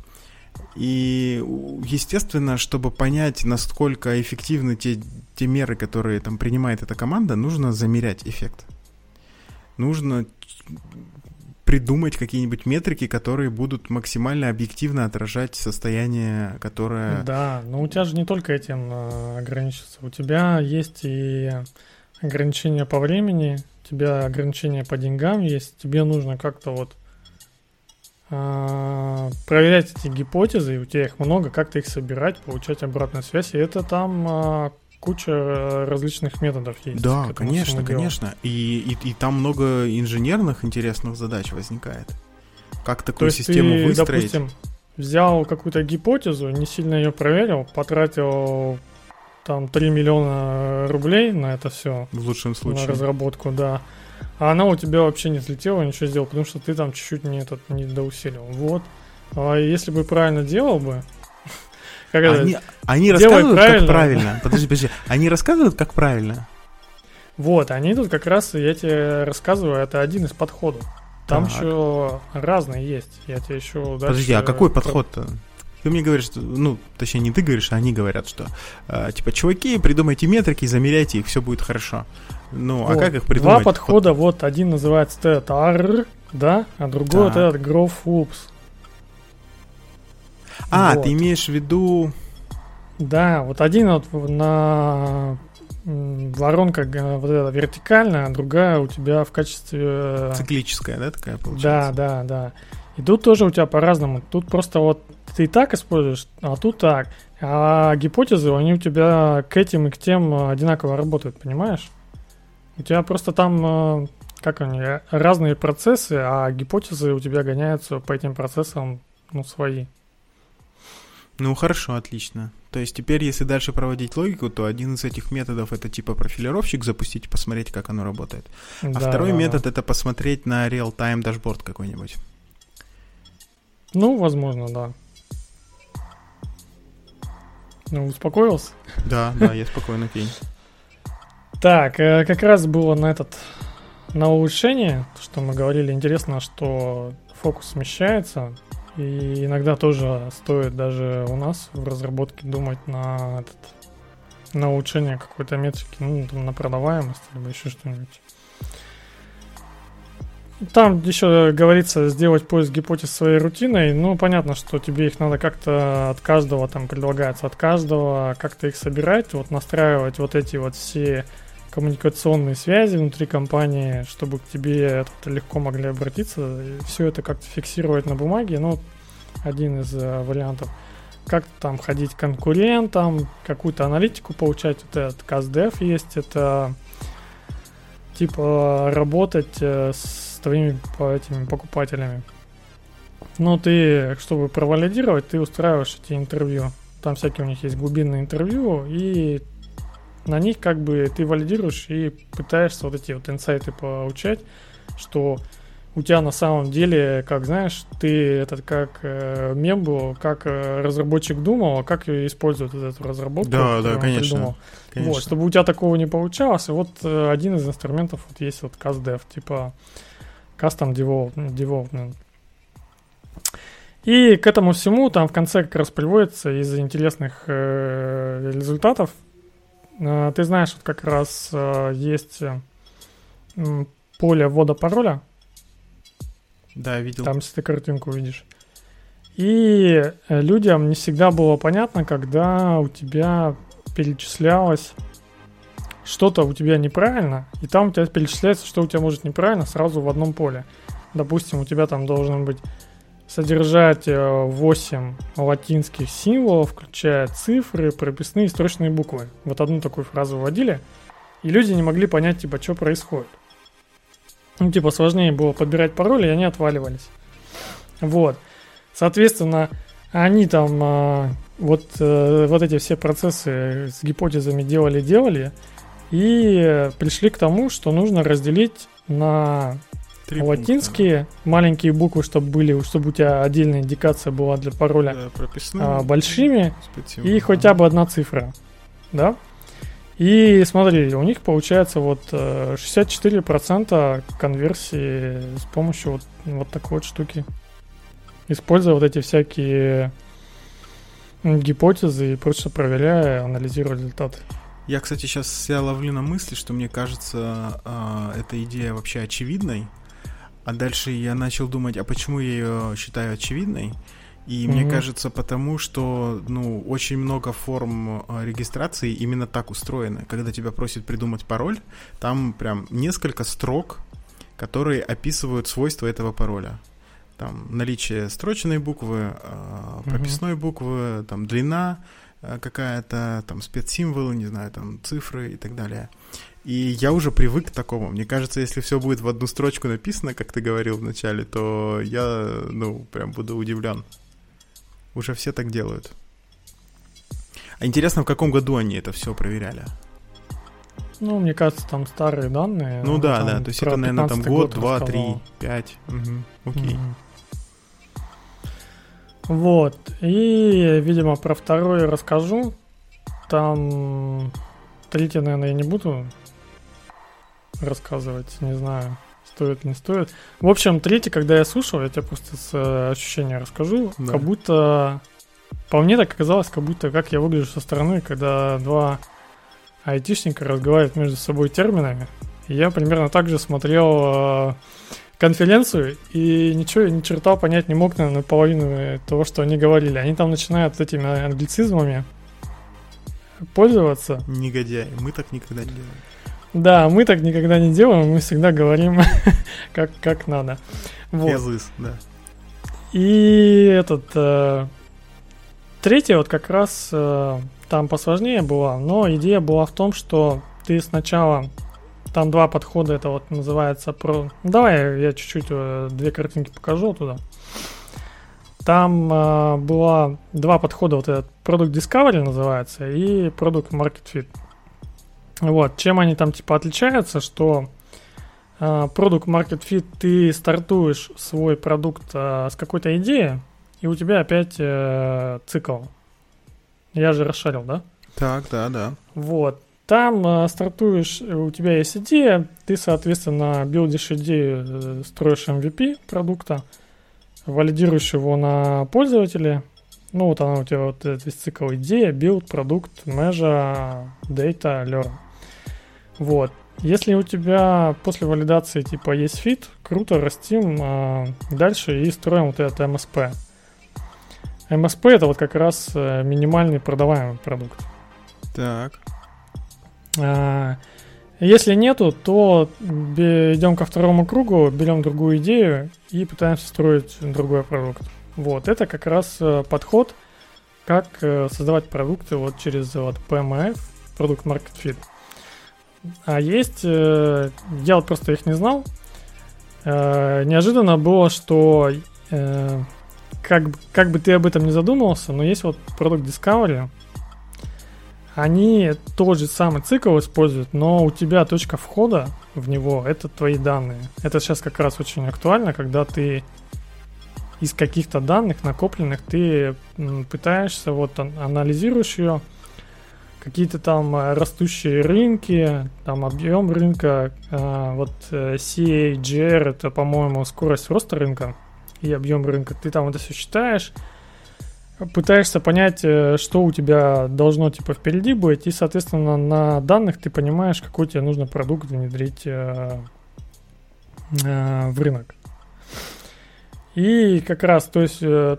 И, естественно, чтобы понять, насколько эффективны те, те меры, которые там принимает эта команда, нужно замерять эффект. Нужно придумать какие-нибудь метрики, которые будут максимально объективно отражать состояние, которое...
Да, но у тебя же не только этим э, ограничится. У тебя есть и ограничения по времени, у тебя ограничения по деньгам есть, тебе нужно как-то вот проверять эти гипотезы, у тебя их много, как-то их собирать, получать обратную связь, и это там э, куча различных методов есть.
Да, конечно, конечно. И, и, и там много инженерных интересных задач возникает. Как такую То систему ты, выстроить? Допустим,
взял какую-то гипотезу, не сильно ее проверил, потратил там 3 миллиона рублей на это все.
В лучшем случае.
На разработку, да. А она у тебя вообще не взлетела, ничего сделал, потому что ты там чуть-чуть не, этот, не доусилил. Вот. А если бы правильно делал бы,
как они, они рассказывают, правильно. как правильно. Подожди, подожди. Они рассказывают, как правильно.
Вот, они тут как раз, я тебе рассказываю, это один из подходов. Там так. еще разные есть. Я тебе еще
дальше... Подожди, а какой подход-то? Ты мне говоришь, что, ну, точнее, не ты говоришь, а они говорят, что, э, типа, чуваки, придумайте метрики, замеряйте их, все будет хорошо. Ну, а вот. а как их придумать?
Два подхода, вот, один называется TETAR, да, а другой так. это Growth Loops.
А, вот. ты имеешь в виду...
Да, вот один вот на воронка вот эта вертикальная, а другая у тебя в качестве... Э,
Циклическая, да, такая получается?
Да, да, да. И тут тоже у тебя по-разному. Тут просто вот ты и так используешь, а тут так. А гипотезы, они у тебя к этим и к тем одинаково работают, понимаешь? У тебя просто там, э, как они, разные процессы, а гипотезы у тебя гоняются по этим процессам, ну, свои.
Ну, хорошо, отлично. То есть теперь, если дальше проводить логику, то один из этих методов это типа профилировщик запустить посмотреть, как оно работает. А да, второй да, метод да. это посмотреть на real-time дашборд какой-нибудь.
Ну, возможно, да. Ну, успокоился?
Да, да, я спокойно пень.
Так, э, как раз было на этот на улучшение, что мы говорили, интересно, что фокус смещается, и иногда тоже стоит даже у нас в разработке думать на этот на улучшение какой-то метрики, ну, там, на продаваемость, либо еще что-нибудь. Там еще говорится сделать поиск гипотез своей рутиной. Ну, понятно, что тебе их надо как-то от каждого, там предлагается от каждого, как-то их собирать, вот настраивать вот эти вот все коммуникационные связи внутри компании, чтобы к тебе легко могли обратиться. И все это как-то фиксировать на бумаге. Ну, один из э, вариантов. Как там ходить к конкурентам, какую-то аналитику получать. Вот этот CastDev есть. Это типа работать э, с твоими по этими покупателями. Ну, ты, чтобы провалидировать, ты устраиваешь эти интервью. Там всякие у них есть глубинные интервью, и на них как бы ты валидируешь и пытаешься вот эти вот инсайты получать, что у тебя на самом деле, как знаешь, ты этот как э, мем был, как э, разработчик думал, а как используют эту разработку.
Да, да, конечно,
конечно. Вот, чтобы у тебя такого не получалось. И вот э, один из инструментов вот есть вот CastDev, типа Custom Development. И к этому всему там в конце как раз приводится из интересных э, результатов. Э, ты знаешь, вот как раз э, есть э, поле ввода пароля.
Да, видел.
Там, если ты картинку видишь. И э, людям не всегда было понятно, когда у тебя перечислялось что-то у тебя неправильно, и там у тебя перечисляется, что у тебя может неправильно сразу в одном поле. Допустим, у тебя там должен быть содержать 8 э, латинских символов, включая цифры, прописные и строчные буквы. Вот одну такую фразу вводили, и люди не могли понять, типа, что происходит. Ну, типа, сложнее было подбирать пароли, и они отваливались. Вот. Соответственно, они там э, вот, э, вот эти все процессы с гипотезами делали-делали и пришли к тому, что нужно разделить на
Три
латинские
пункта.
маленькие буквы, чтобы были, чтобы у тебя отдельная индикация была для пароля
Да, прописные.
а, большими и хотя бы одна цифра, да? И смотри, у них получается вот э, 64% конверсии с помощью вот, вот такой вот штуки. Используя вот эти всякие гипотезы и просто проверяя, анализируя результаты.
Я, кстати, сейчас себя ловлю на мысли, что мне кажется, а, эта идея вообще очевидной. А дальше я начал думать, а почему я ее считаю очевидной? И мне
Мгм.
кажется, потому что, ну, очень много форм а, регистрации именно так устроены. Когда тебя просят придумать пароль, там прям несколько строк, которые описывают свойства этого пароля. Там наличие строчной буквы,
Мгм.
прописной буквы, там длина какая-то, там спецсимволы, не знаю, там цифры и так далее. И я уже привык к такому. Мне кажется, если все будет в одну строчку написано, как ты говорил вначале, то я, ну, прям буду удивлен. Уже все так делают. А интересно, в каком году они это все проверяли?
Ну, мне кажется, там старые данные.
Ну да, да, то есть это, наверное, там
15-й
год, два, три, пять. Мгм, Окей.
Мгм. Вот. И, видимо, про второй расскажу. Там третий, наверное, я не буду рассказывать. Не знаю, стоит, не стоит. В общем, третий, когда я слушал, я тебе просто с э, ощущения расскажу.
Да.
Как будто... По мне так оказалось, как будто как я выгляжу со стороны, когда два айтишника разговаривают между собой терминами. И я примерно так же смотрел э, конференцию и ничего, ни черта понять не мог, наверное, половину того, что они говорили. Они там начинают этими англицизмами пользоваться.
Негодяи. Мы так никогда не делаем.
Да, мы так никогда не делаем, мы всегда говорим как, как надо. Вот.
Is, да.
И этот э, третий вот как раз э, там посложнее была, но идея была в том, что ты сначала там два подхода, это вот называется про. Давай я чуть-чуть э, две картинки покажу туда. Там э, было два подхода, вот этот Product Discovery называется и Product Market Fit. Вот, чем они там типа отличаются, что э, Product Market Fit ты стартуешь свой продукт э, с какой-то идеи, и у тебя опять э, цикл. Я же расшарил, да?
Так, да, да.
Вот. Там э, стартуешь, э, у тебя есть идея, ты, соответственно, билдишь идею, э, строишь MVP продукта, валидируешь его на пользователе. Ну, вот она у тебя вот этот весь цикл идея, build, product, measure, data, learn. Вот. Если у тебя после валидации типа есть фит, круто, растим э, дальше и строим вот этот MSP. MSP это вот как раз минимальный продаваемый продукт.
Так.
А, Если нету, то идем ко второму кругу, берем другую идею и пытаемся строить другой продукт. Вот, это как раз э, подход, как э, создавать продукты вот через вот PMF, Product Market Fit. А есть, э, я вот просто их не знал, неожиданно было, что как, как бы ты об этом не задумывался, но есть вот Product Discovery, они тот же самый цикл используют, но у тебя точка входа в него это твои данные. Это сейчас как раз очень актуально, когда ты из каких-то данных накопленных ты пытаешься вот ан- анализируешь ее, какие-то там э, растущие рынки, там объем рынка, э, вот э, CAGR это, по-моему, скорость роста рынка и объем рынка. Ты там это все считаешь, пытаешься понять, э, что у тебя должно типа впереди быть, и, соответственно, на данных ты понимаешь, какой тебе нужно продукт внедрить э, э, в рынок. И как раз, то есть э,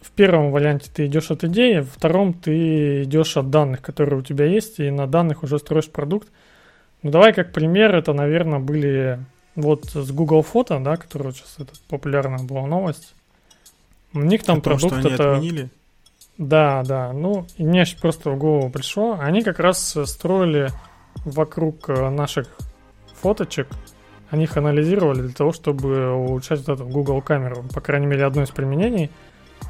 в первом варианте ты идешь от идеи, в втором ты идешь от данных, которые у тебя есть, и на данных уже строишь продукт. Ну давай как пример, это, наверное, были вот с Google Фото, да, который вот сейчас это популярная была новость. У них там
О том,
продукт
что они
это...
отменили?
Да, да. Ну, мне просто в голову пришло. Они как раз строили вокруг э, наших фоточек. Они их анализировали для того, чтобы улучшать вот эту Google камеру. По крайней мере, одно из применений.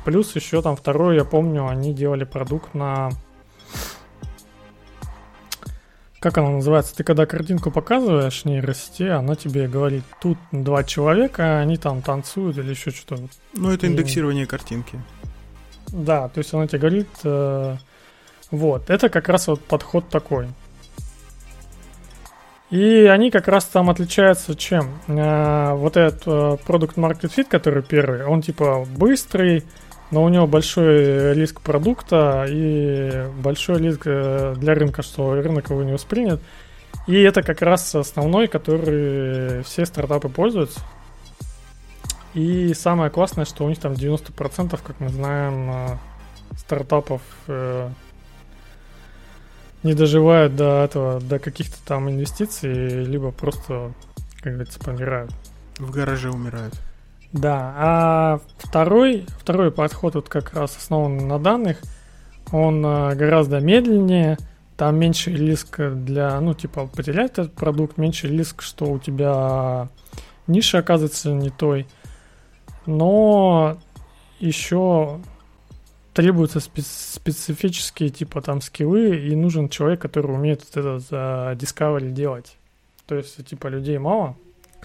Плюс еще там второй, я помню, они делали продукт на... Как она называется? Ты когда картинку показываешь нейросети, она тебе говорит, тут два человека, они там танцуют или еще что-то.
Ну, это индексирование и... картинки.
Да, то есть она тебе говорит... Э, вот, это как раз вот подход такой. И они как раз там отличаются чем? А, вот этот а, Product Market Fit, который первый, он типа быстрый, но у него большой риск продукта и большой риск э, для рынка, что рынок его не воспринят. И это как раз основной, который все стартапы пользуются. И самое классное, что у них там 90%, как мы знаем, стартапов не доживают до этого, до каких-то там инвестиций, либо просто, как говорится, помирают.
В гараже умирают.
Да, а второй, второй подход вот как раз основан на данных, он а, гораздо медленнее, там меньше риск для, ну, типа, потерять этот продукт, меньше риск, что у тебя ниша оказывается не той. Но еще требуются специфические типа там скиллы, и нужен человек, который умеет вот это за Discovery делать. То есть, типа, людей мало,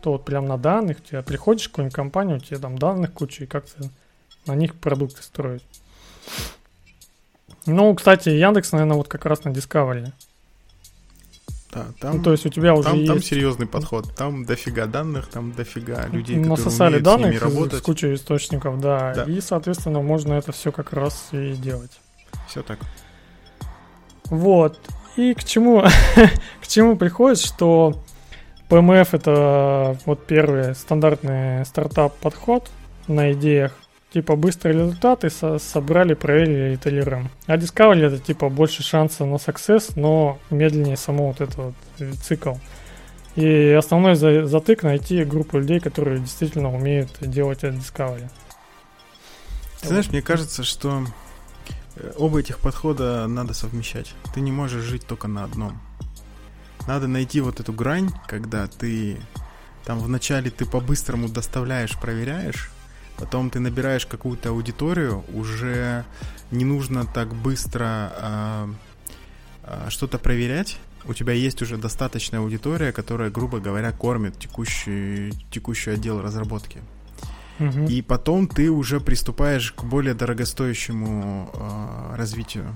кто вот прям на данных, у тебя приходишь в какую-нибудь компанию, у тебя там данных куча, и как-то на них продукты строить. Ну, кстати, Яндекс, наверное, вот как раз на Discovery.
Да, там,
ну, то есть у тебя уже
там,
есть...
там серьезный подход. Там дофига данных, там дофига людей,
Насосали
которые умеют
данных
с ними работать.
с кучей источников, да,
да.
И, соответственно, можно это все как раз и делать.
Все так.
Вот. И к чему, к чему приходит, что PMF это вот первый стандартный стартап-подход на идеях типа быстрые результаты со собрали, проверили, итерируем. А Discovery это типа больше шанса на success, но медленнее само вот этот вот цикл. И основной за затык найти группу людей, которые действительно умеют делать это Discovery.
Ты знаешь, мне кажется, что э, оба этих подхода надо совмещать. Ты не можешь жить только на одном. Надо найти вот эту грань, когда ты там вначале ты по-быстрому доставляешь, проверяешь, Потом ты набираешь какую-то аудиторию, уже не нужно так быстро а, а, что-то проверять. У тебя есть уже достаточная аудитория, которая, грубо говоря, кормит текущий, текущий отдел разработки.
Угу.
И потом ты уже приступаешь к более дорогостоящему э, развитию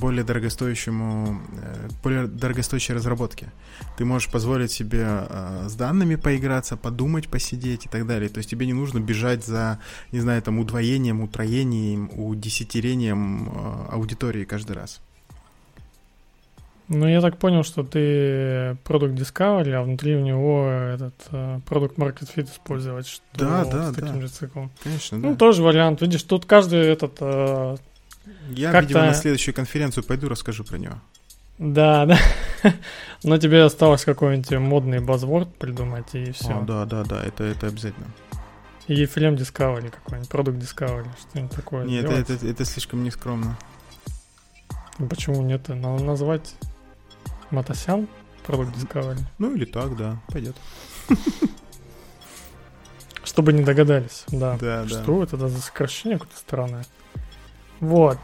более дорогостоящему, э, более дорогостоящей разработке. Ты можешь позволить себе э, с данными поиграться, подумать, посидеть и так далее. То есть тебе не нужно бежать за, не знаю, там удвоением, утроением, удесятерением э, аудитории каждый раз.
Ну, я так понял, что ты продукт Discovery, а внутри у него этот продукт Market Fit использовать, что
да, да,
с таким
да.
же циклом.
Конечно,
ну,
да.
тоже вариант. Видишь, тут каждый этот
я,
Как-то...
видимо, на следующую конференцию пойду расскажу про него.
Да, да. Но тебе осталось какой-нибудь модный базворд придумать, и все.
О, да, да, да, это, это обязательно.
И фильм Discovery какой-нибудь, продукт Discovery, что-нибудь такое.
Нет, это, это, это слишком нескромно.
Ну, почему нет? Надо назвать Матасян продукт Discovery.
Ну или так, да, пойдет.
Чтобы не догадались, да.
Да,
что да. это за сокращение какое-то странное. Вот.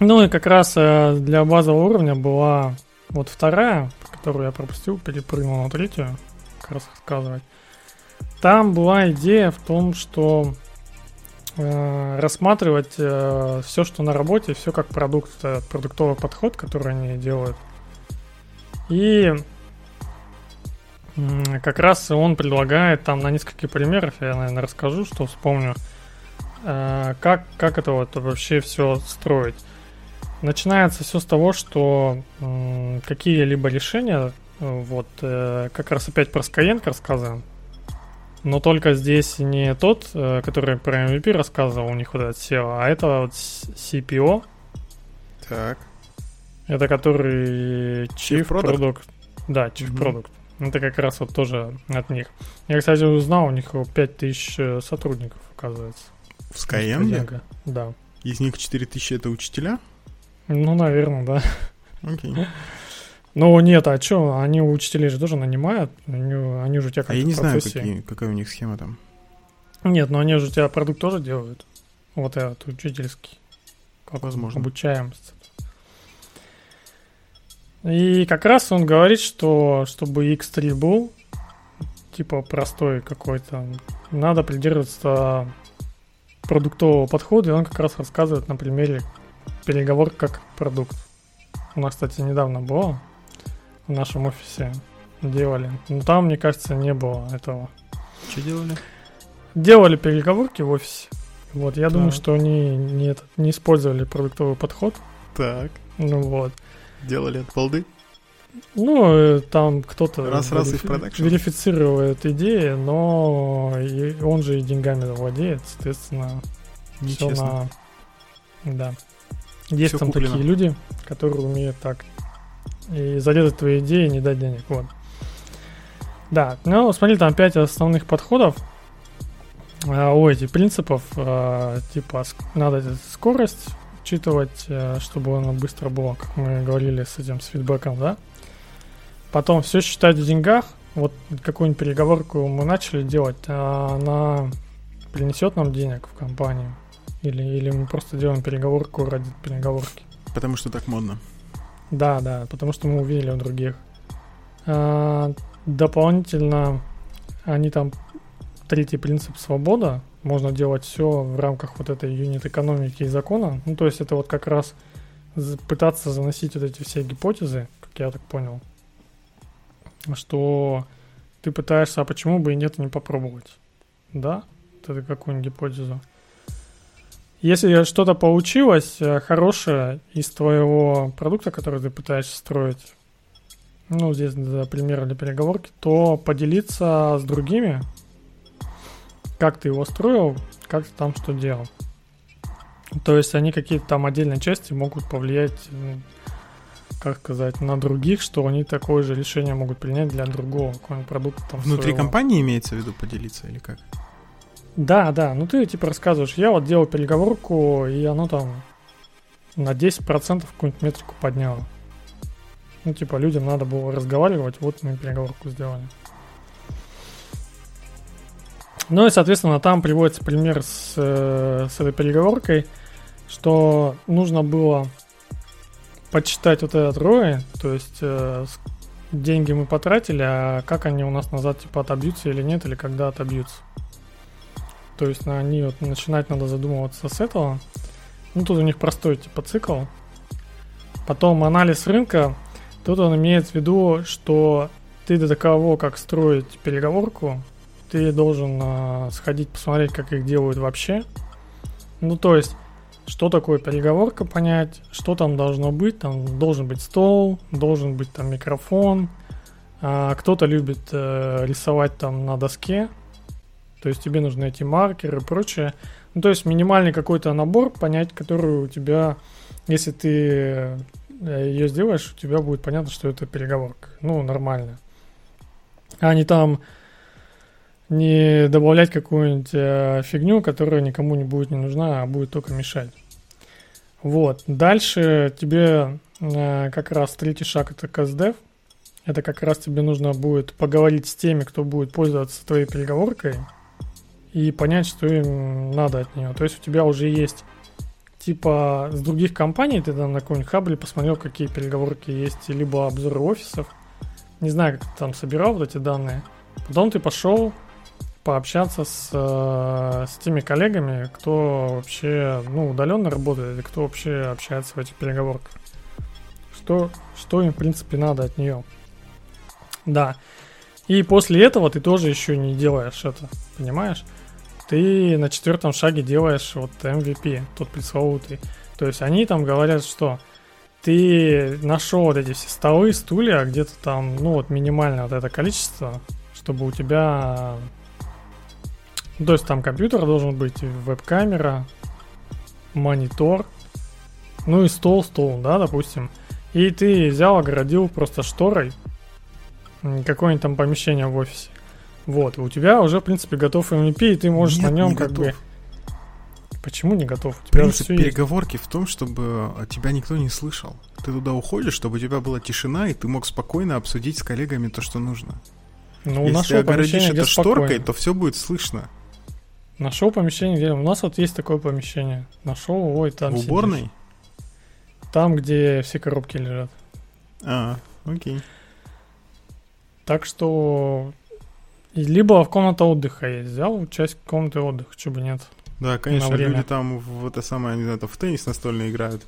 Ну и как раз э, для базового уровня была вот вторая, которую я пропустил, перепрыгнул на третью, как раз рассказывать. Там была идея в том, что э, рассматривать э, все, что на работе, все как продукт, э, продуктовый подход, который они делают. И э, как раз он предлагает там на нескольких примерах, я, наверное, расскажу, что вспомню, как, как это вот вообще все строить? Начинается все с того, что какие-либо решения, э, вот э, как раз опять про Skyeng рассказываем, но только здесь не тот, который про MVP рассказывал, у них вот этот SEO, а это вот CPO.
Так.
Это который Chief, Chief Product. Product. Да, Chief mm-hmm. Product. Это как раз вот тоже от них. Я, кстати, узнал, у них 5000 сотрудников, оказывается.
В Skyeng?
Да.
Из них 4000 это учителя?
Ну, наверное, да.
Окей.
Ну, нет, а что, они учителей же тоже нанимают, они, они же у тебя как
А я не знаю, какие, какая у них схема там.
Нет, но они же у тебя продукт тоже делают. Вот этот учительский.
Как Возможно.
Обучаемость. И как раз он говорит, что чтобы X3 был, типа простой какой-то, надо придерживаться продуктового подхода, и он как раз рассказывает на примере переговор как продукт. У нас, кстати, недавно было в нашем офисе делали. Но там, мне кажется, не было этого.
Что делали?
Делали переговорки в офисе. Вот, я так. думаю, что они не, не использовали продуктовый подход.
Так.
Ну вот.
Делали от полды?
Ну, э, там кто-то
раз, раз верифи-
верифицирует идеи, но он же и деньгами владеет, соответственно,
все на...
Да. Есть все там куплено. такие люди, которые умеют так и зарезать твои идеи и не дать денег. Вот. Да, ну смотри, там пять основных подходов. А, у этих принципов, а, типа, надо скорость учитывать, а, чтобы оно быстро было, как мы говорили с этим, с фидбэком, да. Потом все считать в деньгах. Вот какую-нибудь переговорку мы начали делать, а она принесет нам денег в компанию. Или, или мы просто делаем переговорку ради переговорки.
Потому что так модно.
Да, да, потому что мы увидели у других. А, дополнительно они там третий принцип свобода. Можно делать все в рамках вот этой юнит экономики и закона. Ну, то есть это вот как раз пытаться заносить вот эти все гипотезы, как я так понял, что ты пытаешься, а почему бы и нет не попробовать? Да? Это какую-нибудь гипотезу. Если что-то получилось э, хорошее из твоего продукта, который ты пытаешься строить, ну, здесь за пример для переговорки, то поделиться с другими, как ты его строил, как ты там что делал. То есть они какие-то там отдельные части могут повлиять, ну, как сказать, на других, что они такое же решение могут принять для другого какого-нибудь продукта. Там,
Внутри своего. компании имеется в виду поделиться или как?
Да, да, ну ты типа рассказываешь, я вот делал переговорку, и оно там на 10% какую-нибудь метрику подняло. Ну, типа, людям надо было разговаривать, вот мы переговорку сделали. Ну и, соответственно, там приводится пример с, э, с этой переговоркой, что нужно было подсчитать вот этот ROI, то есть э, деньги мы потратили, а как они у нас назад типа отобьются или нет, или когда отобьются. То есть на они вот начинать надо задумываться с этого. Ну, тут у них простой типа цикл. Потом анализ рынка. Тут он имеет в виду, что ты до того, как строить переговорку, ты должен э, сходить посмотреть, как их делают вообще. Ну, то есть, что такое переговорка понять, что там должно быть. Там должен быть стол, должен быть там микрофон. А, кто-то любит э, рисовать там на доске, то есть тебе нужно эти маркеры и прочее. Ну, то есть минимальный какой-то набор, понять, который у тебя, если ты э, ее сделаешь, у тебя будет понятно, что это переговорка. Ну, нормально. А не там не добавлять какую-нибудь э, фигню, которая никому не будет не нужна, а будет только мешать. Вот. Дальше тебе э, как раз третий шаг это CastDev. Это как раз тебе нужно будет поговорить с теми, кто будет пользоваться твоей переговоркой, и понять, что им надо от нее. То есть у тебя уже есть типа с других компаний, ты там на каком-нибудь хабре посмотрел, какие переговорки есть, либо обзоры офисов. Не знаю, как ты там собирал вот эти данные. Потом ты пошел пообщаться с, э, с теми коллегами, кто вообще ну, удаленно работает, или кто вообще общается в этих переговорках. Что, что им, в принципе, надо от нее. Да. И после этого ты тоже еще не делаешь это, понимаешь? ты на четвертом шаге делаешь вот MVP, тот пресловутый. То есть они там говорят, что ты нашел вот эти все столы, стулья, где-то там, ну вот минимальное вот это количество, чтобы у тебя... То есть там компьютер должен быть, веб-камера, монитор, ну и стол, стол, да, допустим. И ты взял, огородил просто шторой какое-нибудь там помещение в офисе. Вот, у тебя уже, в принципе, готов MVP, и ты можешь Нет, на нем как готов. бы... Почему не готов?
У тебя Принцип переговорки есть. в том, чтобы тебя никто не слышал. Ты туда уходишь, чтобы у тебя была тишина, и ты мог спокойно обсудить с коллегами то, что нужно. Ну, Если огородишь это шторкой, то все будет слышно.
Нашел помещение, где у нас вот есть такое помещение. Нашел, ой, там.
В
сидишь.
уборной?
Там, где все коробки лежат.
А, окей.
Так что и либо в комната отдыха есть. Взял часть комнаты отдыха, чего бы нет.
Да, конечно, люди там в это самое, не знаю, там в теннис настольно играют.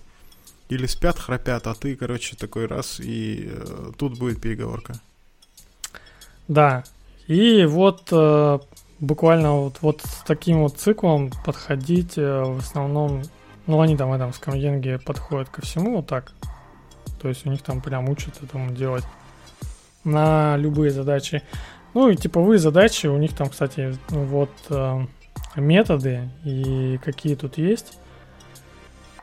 Или спят, храпят, а ты, короче, такой раз, и э, тут будет переговорка.
Да. И вот э, буквально вот, вот с таким вот циклом подходить э, в основном, ну они там в этом скамьенге подходят ко всему вот так. То есть у них там прям учат этому делать на любые задачи. Ну и типовые задачи, у них там, кстати, вот э, методы и какие тут есть.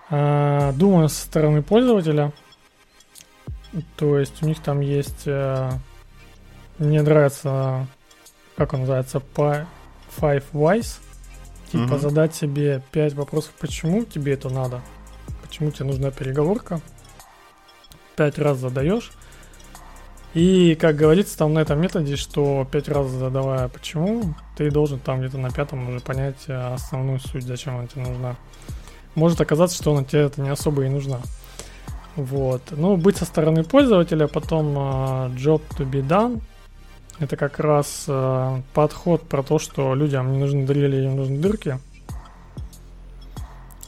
А, думаю, со стороны пользователя. То есть у них там есть... э, мне нравится, как он называется, па- Five Whys. Типа
Мгм.
задать себе 5 вопросов, почему тебе это надо. Почему тебе нужна переговорка. Пять раз задаешь. И, как говорится там на этом методе, что пять раз задавая почему, ты должен там где-то на пятом уже понять э, основную суть, зачем она тебе нужна. Может оказаться, что она тебе это не особо и нужна. Вот. Ну, быть со стороны пользователя, потом э, job to be done. Это как раз э, подход про то, что людям не нужны дрели, им нужны дырки.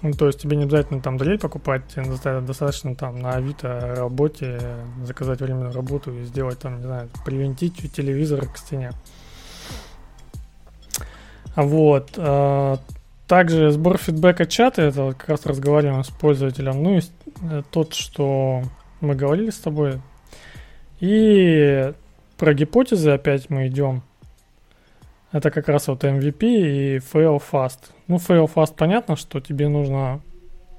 Ну, то есть тебе не обязательно там дрель покупать, тебе доста- достаточно там на Авито работе заказать временную работу и сделать там, не знаю, привинтить телевизор к стене. Вот. э, Также сбор фидбэка чата, это как раз разговариваем с пользователем. Ну и э, тот, что мы говорили с тобой. И про гипотезы опять мы идем. Это как раз вот MVP и fail fast. Ну, fail fast понятно, что тебе нужно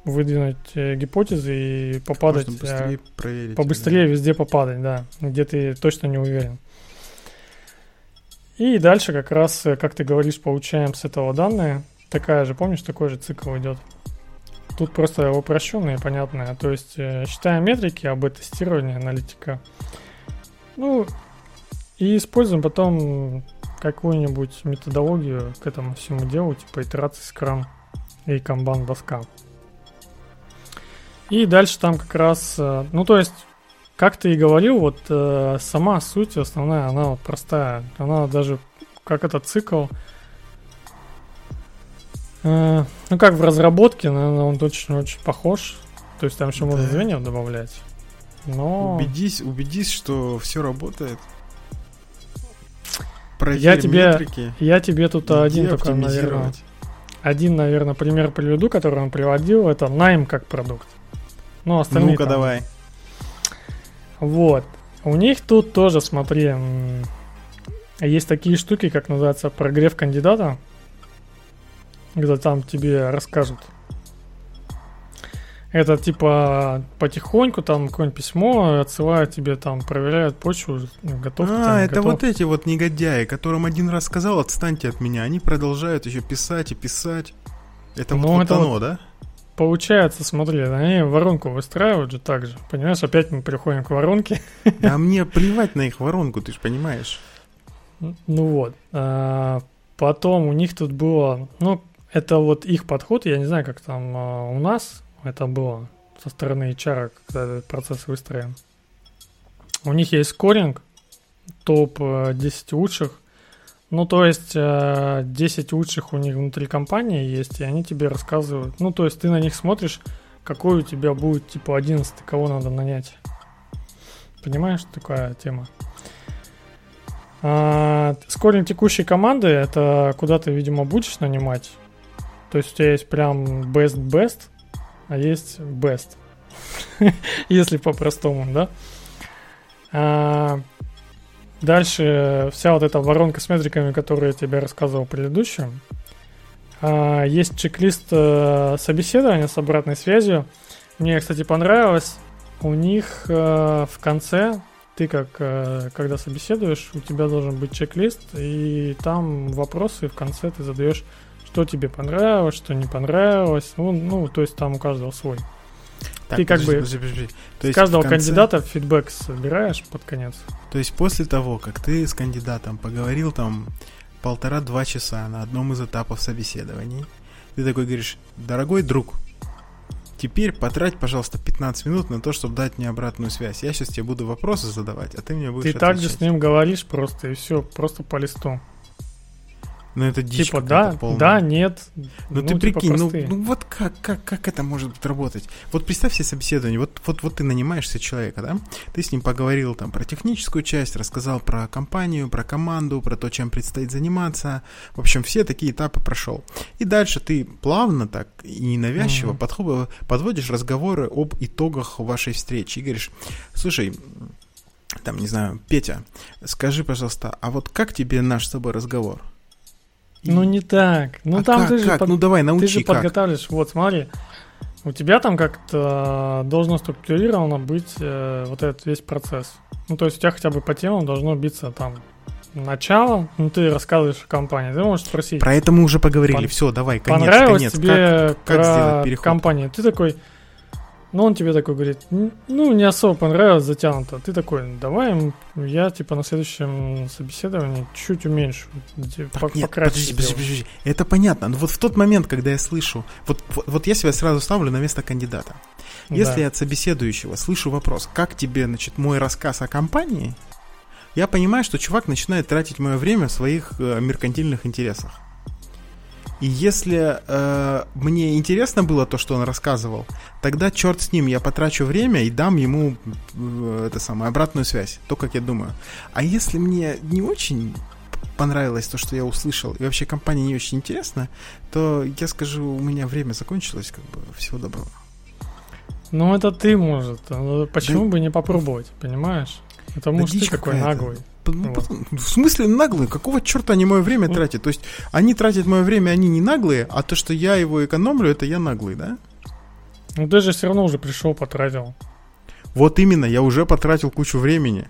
выдвинуть э, гипотезы и попадать
Можно
э,
быстрее проверить.
побыстрее везде попадать, да, где ты точно не уверен. И дальше как раз, э, как ты говоришь, получаем с этого данные. Такая же, помнишь, такой же цикл идет. Тут просто упрощенные, понятные. То есть считаем метрики, об тестировании, аналитика. Ну, и используем потом какую-нибудь методологию к этому всему делу, типа итерации Scrum и Kanban доска. И дальше там как раз, э, ну то есть, как ты и говорил, вот э, сама суть основная, она вот простая. Она даже, как этот цикл, э, ну как в разработке, наверное, он очень-очень похож. То есть там еще можно
Да.
звеньев добавлять. Но...
Убедись, убедись, что все работает. Проверь
Я тебе
метрики.
Я тебе тут один только, наверное, один, наверное, пример приведу, который он приводил. Это найм как продукт. Ну, остальные
Ну-ка, давай.
Вот. У них тут тоже, смотри, есть такие штуки, как называется прогрев кандидата, когда там тебе расскажут. Это типа потихоньку там какое-нибудь письмо отсылают тебе там, проверяют почву, готов ты там,
А,
не
это
готов.
вот эти вот негодяи, которым один раз сказал, отстаньте от меня. Они продолжают еще писать и писать. Это
Ну,
вот, вот
это
оно,
вот-
да?
Получается, смотри, они воронку выстраивают же так же. Понимаешь, опять мы приходим к воронке.
А мне плевать на их воронку, ты же понимаешь.
Ну вот. А, Потом у них тут было, ну, это вот их подход, я не знаю, как там а, у нас это было со стороны HR, когда этот процесс выстроен. У них есть скоринг, топ-10 лучших. Ну, то есть э, 10 лучших у них внутри компании есть, и они тебе рассказывают. Ну, то есть ты на них смотришь, какой у тебя будет, типа, 11, кого надо нанять. Понимаешь, такая тема? А, скоринг текущей команды это куда ты, видимо, будешь нанимать. То есть у тебя есть прям best-best, а есть best. Если по-простому, да? А, дальше вся вот эта воронка с метриками, которую я тебе рассказывал в предыдущем. А, есть чек-лист э, собеседования с обратной связью. Мне, кстати, понравилось. У них э, в конце ты как э, когда собеседуешь, у тебя должен быть чек-лист, и там вопросы в конце ты задаешь, что тебе понравилось, что не понравилось. Ну, ну то есть там у каждого свой.
Так,
Ты как
подожди,
бы
подожди, подожди. То есть
каждого
конце-
кандидата фидбэк собираешь под конец.
То есть после того, как ты с кандидатом поговорил там полтора-два часа на одном из этапов собеседований. Ты такой говоришь, дорогой друг, теперь потрать, пожалуйста, 15 минут на то, чтобы дать мне обратную связь. Я сейчас тебе буду вопросы задавать, а ты мне будешь
Ты также с ним говоришь просто, и все, просто по листу.
Ну это дичь
Типа да,
полная.
да, нет.
Ну, ты
типа,
прикинь, ну,
простые.
ну вот как, как, как это может работать? Вот представь себе собеседование, вот, вот, вот ты нанимаешься человека, да? Ты с ним поговорил там про техническую часть, рассказал про компанию, про команду, про то, чем предстоит заниматься. В общем, все такие этапы прошел. И дальше ты плавно так и ненавязчиво
Мгм.
подхо- подводишь разговоры об итогах вашей встречи. И говоришь, слушай, там, не знаю, Петя, скажи, пожалуйста, а вот как тебе наш с тобой разговор?
Ну не так. Ну
а
там
как,
ты же
как?
под-
Ну давай,
Ты
научи
же
как.
подготавливаешь, вот смотри, у тебя там как-то должно структурировано быть э, вот этот весь процесс. Ну, то есть у тебя хотя бы по темам должно биться там начало, ну, ты рассказываешь о компании, ты можешь спросить,
Про это мы уже поговорили.
Пон-
Все, давай, конец,
понравилось
конец.
тебе
Как, как
про
сделать переход?
компанию? Ты такой, ну, он тебе такой говорит, «Н- ну, не особо понравилось, затянуто. Ты такой, давай я, типа, на следующем собеседовании чуть уменьшу, типа,
Так, нет, подожди, подожди,
сделаю».
подожди. Это понятно. Но вот в тот момент, когда я слышу, вот, вот, вот я себя сразу ставлю на место кандидата. Если
Да.
я от собеседующего слышу вопрос, как тебе, значит, мой рассказ о компании, я понимаю, что чувак начинает тратить мое время в своих э, меркантильных интересах. И если э, мне интересно было то, что он рассказывал, тогда черт с ним, я потрачу время и дам ему э, это самое обратную связь, то, как я думаю. А если мне не очень понравилось то, что я услышал, и вообще компания не очень интересна, то я скажу, у меня время закончилось, как бы всего доброго.
Ну, это ты, может. Ну, Почему бы не попробовать, понимаешь? Это может ты
дичь
такой наглый.
Ну,
Вот.
В смысле наглые? Какого черта они мое время
Ну.
тратят? То есть они тратят мое время, они не наглые, а то, что я его экономлю, это я наглый, да?
Ну, ты же все равно уже пришел, потратил.
Вот именно, я уже потратил кучу времени.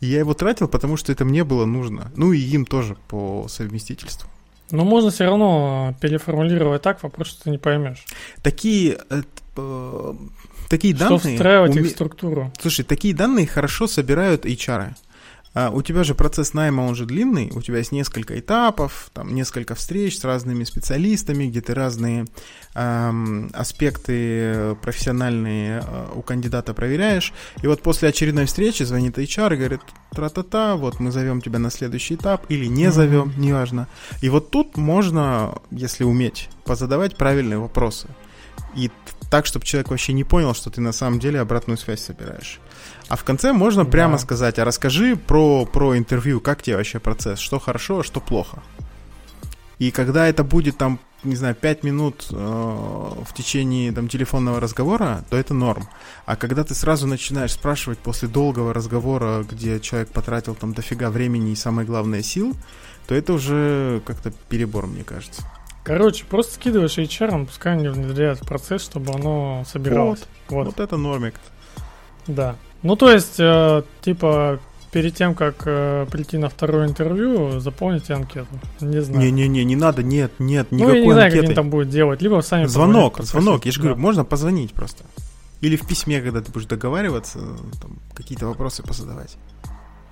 И я его тратил, потому что это мне было нужно. Ну и им тоже по совместительству.
Но можно все равно переформулировать так вопрос, что ты не поймешь.
Такие, э, э, такие
Что
данные...
встраивать
уме-
их в структуру.
Слушай, такие данные хорошо собирают HR. А, у тебя же процесс найма, он же длинный, у тебя есть несколько этапов, там несколько встреч с разными специалистами, где ты разные ам, аспекты профессиональные а, у кандидата проверяешь. И вот после очередной встречи звонит HR и говорит, тра-та-та, вот мы зовем тебя на следующий этап или не зовем, неважно. И вот тут можно, если уметь, позадавать правильные вопросы. И так, чтобы человек вообще не понял, что ты на самом деле обратную связь собираешь. А в конце можно
Да.
прямо сказать, а расскажи про, про интервью, как тебе вообще процесс, что хорошо, а что плохо. И когда это будет там, не знаю, 5 минут э, в течение там, телефонного разговора, то это норм. А когда ты сразу начинаешь спрашивать после долгого разговора, где человек потратил там дофига времени и самое главное сил, то это уже как-то перебор, мне кажется.
Короче, просто скидываешь HR, пускай они внедряют в процесс, чтобы оно собиралось. Вот,
Вот это нормик.
да. Ну, то есть, э, типа, перед тем, как э, прийти на второе интервью, заполните анкету. Не знаю.
Не-не-не, не надо, нет, нет,
ну, я
никакой
не знаю, как
анкеты.
они там будут делать. Либо сами
Звонок,
позвонят,
звонок, я же
попросят.
говорю,
Да.
можно позвонить просто. Или в письме, когда ты будешь договариваться, там, какие-то вопросы позадавать.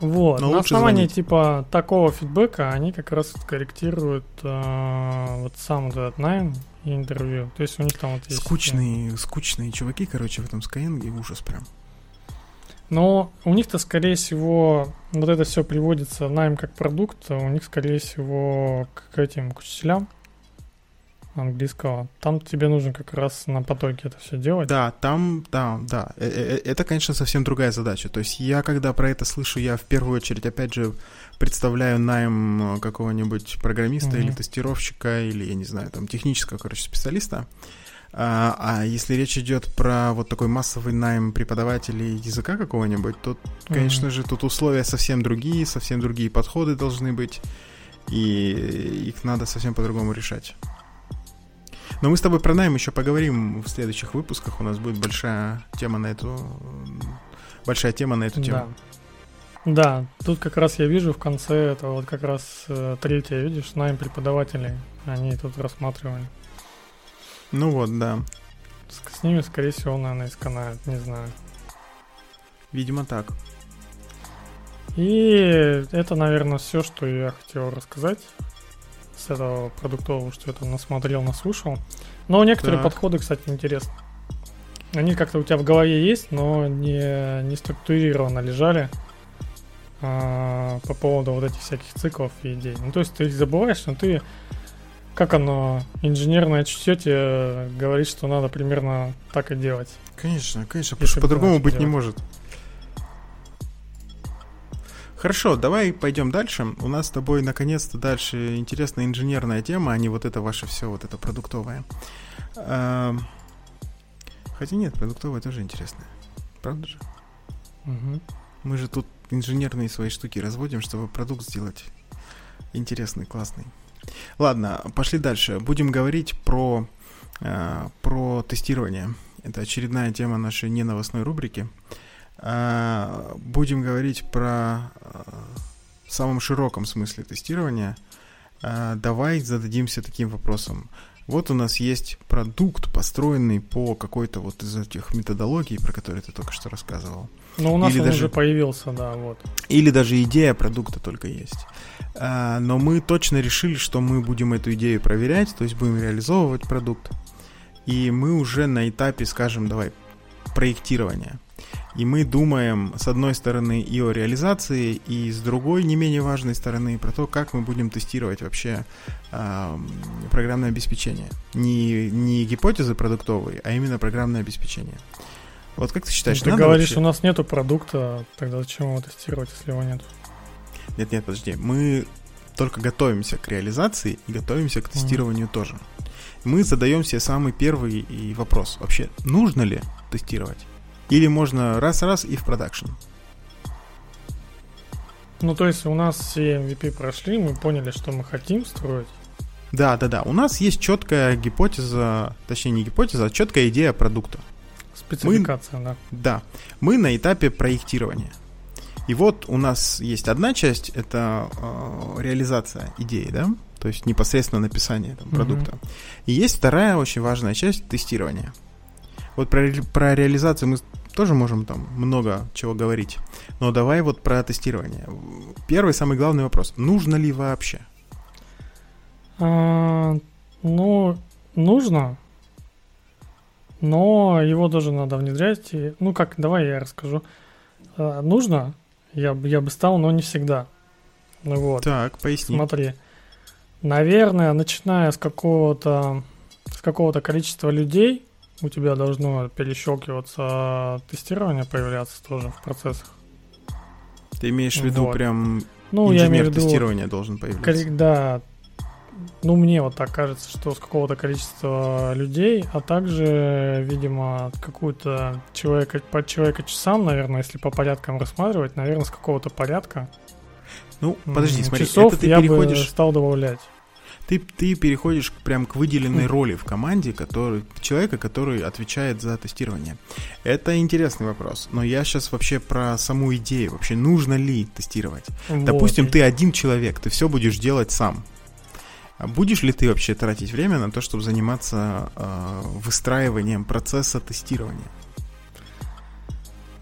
Вот,
Но
на основании
звонить.
типа такого фидбэка они как раз корректируют э, вот сам вот этот найм и интервью. То есть у них там вот есть...
Скучные, скучные чуваки, короче, в этом Skyeng, ужас прям.
Но у них-то, скорее всего, вот это все приводится найм как продукт, а у них, скорее всего, к этим к учителям английского. Там тебе нужно как раз на потоке это все делать.
Да, там, да, да. Э, э, э, Это, конечно, совсем другая задача. То есть я, когда про это слышу, я в первую очередь, опять же, представляю найм какого-нибудь программиста
Мгм.
или тестировщика, или, я не знаю, там, технического, короче, специалиста. А, а если речь идет про вот такой массовый найм преподавателей языка какого-нибудь, то, конечно же, тут условия совсем другие, совсем другие подходы должны быть, и их надо совсем по-другому решать. Но мы с тобой про найм еще поговорим в следующих выпусках. У нас будет большая тема на эту большая тема на эту тему.
Да. Да, тут как раз я вижу в конце, это вот как раз э, третье, видишь, найм преподавателей. Они тут рассматривали.
Ну вот, да.
С, с ними, скорее всего, наверное, и сканают, не знаю.
Видимо, так.
И это, наверное, все, что я хотел рассказать с этого продуктового, что я там насмотрел, наслушал. Но некоторые так. подходы, кстати, интересны. Они как-то у тебя в голове есть, но не, не структурированно лежали а, по поводу вот этих всяких циклов и идей. Ну, то есть ты их забываешь, но ты, как оно, инженерное чутье тебе говорит, что надо примерно так и делать.
Конечно, конечно, потому что по-другому быть делать. не может. Хорошо, давай пойдем дальше. У нас с тобой наконец-то дальше интересная инженерная тема, а не вот это ваше все, вот это продуктовое. Эм, хотя нет, продуктовое тоже интересное. Правда же? Угу. Мы же тут инженерные свои штуки разводим, чтобы продукт сделать интересный, классный. Ладно, пошли дальше. Будем говорить про, э, про тестирование. Это очередная тема нашей неновостной рубрики. А, будем говорить про э, в самом широком смысле тестирования. А, давай зададимся таким вопросом. Вот у нас есть продукт, построенный по какой-то вот из этих методологий, про которые ты только что рассказывал.
Ну, у нас Или он даже... уже появился, да, вот.
Или даже идея продукта только есть. А, но мы точно решили, что мы будем эту идею проверять, то есть будем реализовывать продукт. И мы уже на этапе, скажем, давай, проектирования. И мы думаем, с одной стороны, и о реализации, и с другой, не менее важной стороны, про то, как мы будем тестировать вообще э, программное обеспечение. Не, не гипотезы продуктовые, а именно программное обеспечение. Вот как ты считаешь,
Ты говоришь, вообще... у нас нету продукта, тогда зачем его тестировать, если его нет?
Нет, нет, подожди. Мы только готовимся к реализации и готовимся к тестированию mm-hmm. тоже. Мы задаем себе самый первый вопрос. Вообще, нужно ли тестировать? Или можно раз-раз и в продакшн?
Ну, то есть у нас все MVP прошли, мы поняли, что мы хотим строить.
Да, да, да. У нас есть четкая гипотеза, точнее не гипотеза, а четкая идея продукта.
Спецификация,
мы,
да.
Да. Мы на этапе проектирования. И вот у нас есть одна часть, это э, реализация идеи, да, то есть непосредственно написание там, продукта. Угу. И есть вторая очень важная часть тестирования. Вот про, про реализацию мы тоже можем там много чего говорить. Но давай вот про тестирование. Первый, самый главный вопрос. Нужно ли вообще?
А, ну, нужно. Но его тоже надо внедрять. И, ну как, давай я расскажу. А, нужно, я, я бы стал, но не всегда. Ну вот.
Так, поясни.
Смотри. Наверное, начиная с какого-то с какого-то количества людей, у тебя должно перещелкиваться тестирование появляться тоже в процессах.
Ты имеешь в виду вот. прям ну, инженер я имею в виду, тестирования должен появляться?
Да, ну мне вот так кажется, что с какого-то количества людей, а также, видимо, какую-то человека по человека часам, наверное, если по порядкам рассматривать, наверное, с какого-то порядка.
Ну, подожди, смотри,
часов это ты я переходишь... бы стал добавлять
ты, ты переходишь прям к выделенной роли в команде который, человека, который отвечает за тестирование. Это интересный вопрос, но я сейчас вообще про саму идею. Вообще, нужно ли тестировать? Вот. Допустим, ты один человек, ты все будешь делать сам. А будешь ли ты вообще тратить время на то, чтобы заниматься э, выстраиванием процесса тестирования?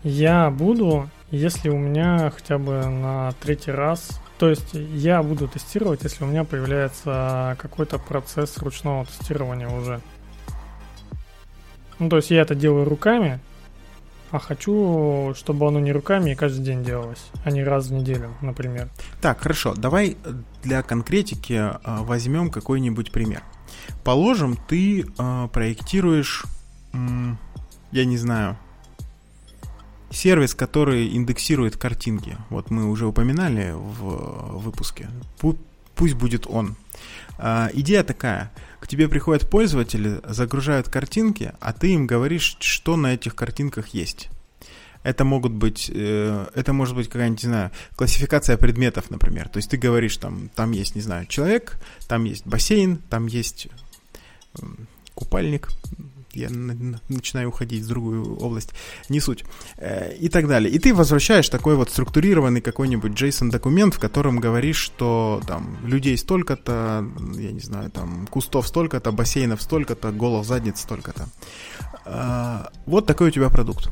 Я буду, если у меня хотя бы на третий раз то есть я буду тестировать, если у меня появляется какой-то процесс ручного тестирования уже. Ну, то есть я это делаю руками, а хочу, чтобы оно не руками и каждый день делалось, а не раз в неделю, например.
Так, хорошо. Давай для конкретики э, возьмем какой-нибудь пример. Положим, ты э, проектируешь, я не знаю, сервис, который индексирует картинки. Вот мы уже упоминали в выпуске. Пусть будет он. А, идея такая. К тебе приходят пользователи, загружают картинки, а ты им говоришь, что на этих картинках есть. Это могут быть, э, это может быть какая-нибудь, не знаю, классификация предметов, например. То есть ты говоришь, там, там есть, не знаю, человек, там есть бассейн, там есть купальник, я начинаю уходить в другую область, не суть, э, и так далее. И ты возвращаешь такой вот структурированный какой-нибудь JSON-документ, в котором говоришь, что там людей столько-то, я не знаю, там кустов столько-то, бассейнов столько-то, голов задниц столько-то. А, вот такой у тебя продукт.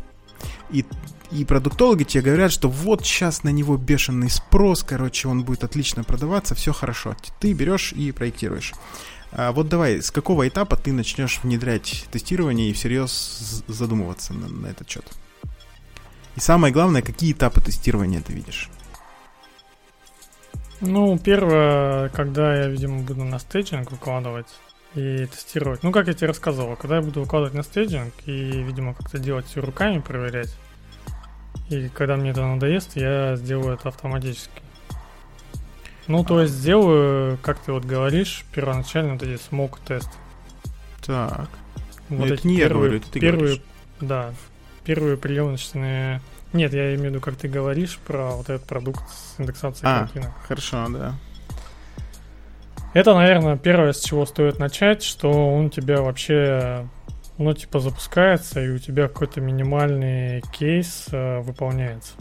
И, и продуктологи тебе говорят, что вот сейчас на него бешеный спрос, короче, он будет отлично продаваться, все хорошо. Ты берешь и проектируешь. А вот давай, с какого этапа ты начнешь внедрять тестирование и всерьез задумываться на, на этот счет? И самое главное, какие этапы тестирования ты видишь?
Ну, первое, когда я, видимо, буду на staging выкладывать и тестировать. Ну, как я тебе рассказывал, когда я буду выкладывать на staging и, видимо, как-то делать все руками, проверять. И когда мне это надоест, я сделаю это автоматически. Ну, то есть сделаю, как ты вот говоришь, первоначально вот эти smoke test.
Так.
Вот это не первые, я говорю, это ты первые, говоришь. Да, первые приемочные... Нет, я имею в виду, как ты говоришь про вот этот продукт с индексацией
а, картинок. хорошо, да.
Это, наверное, первое, с чего стоит начать, что он тебя вообще, ну, типа, запускается, и у тебя какой-то минимальный кейс э, выполняется.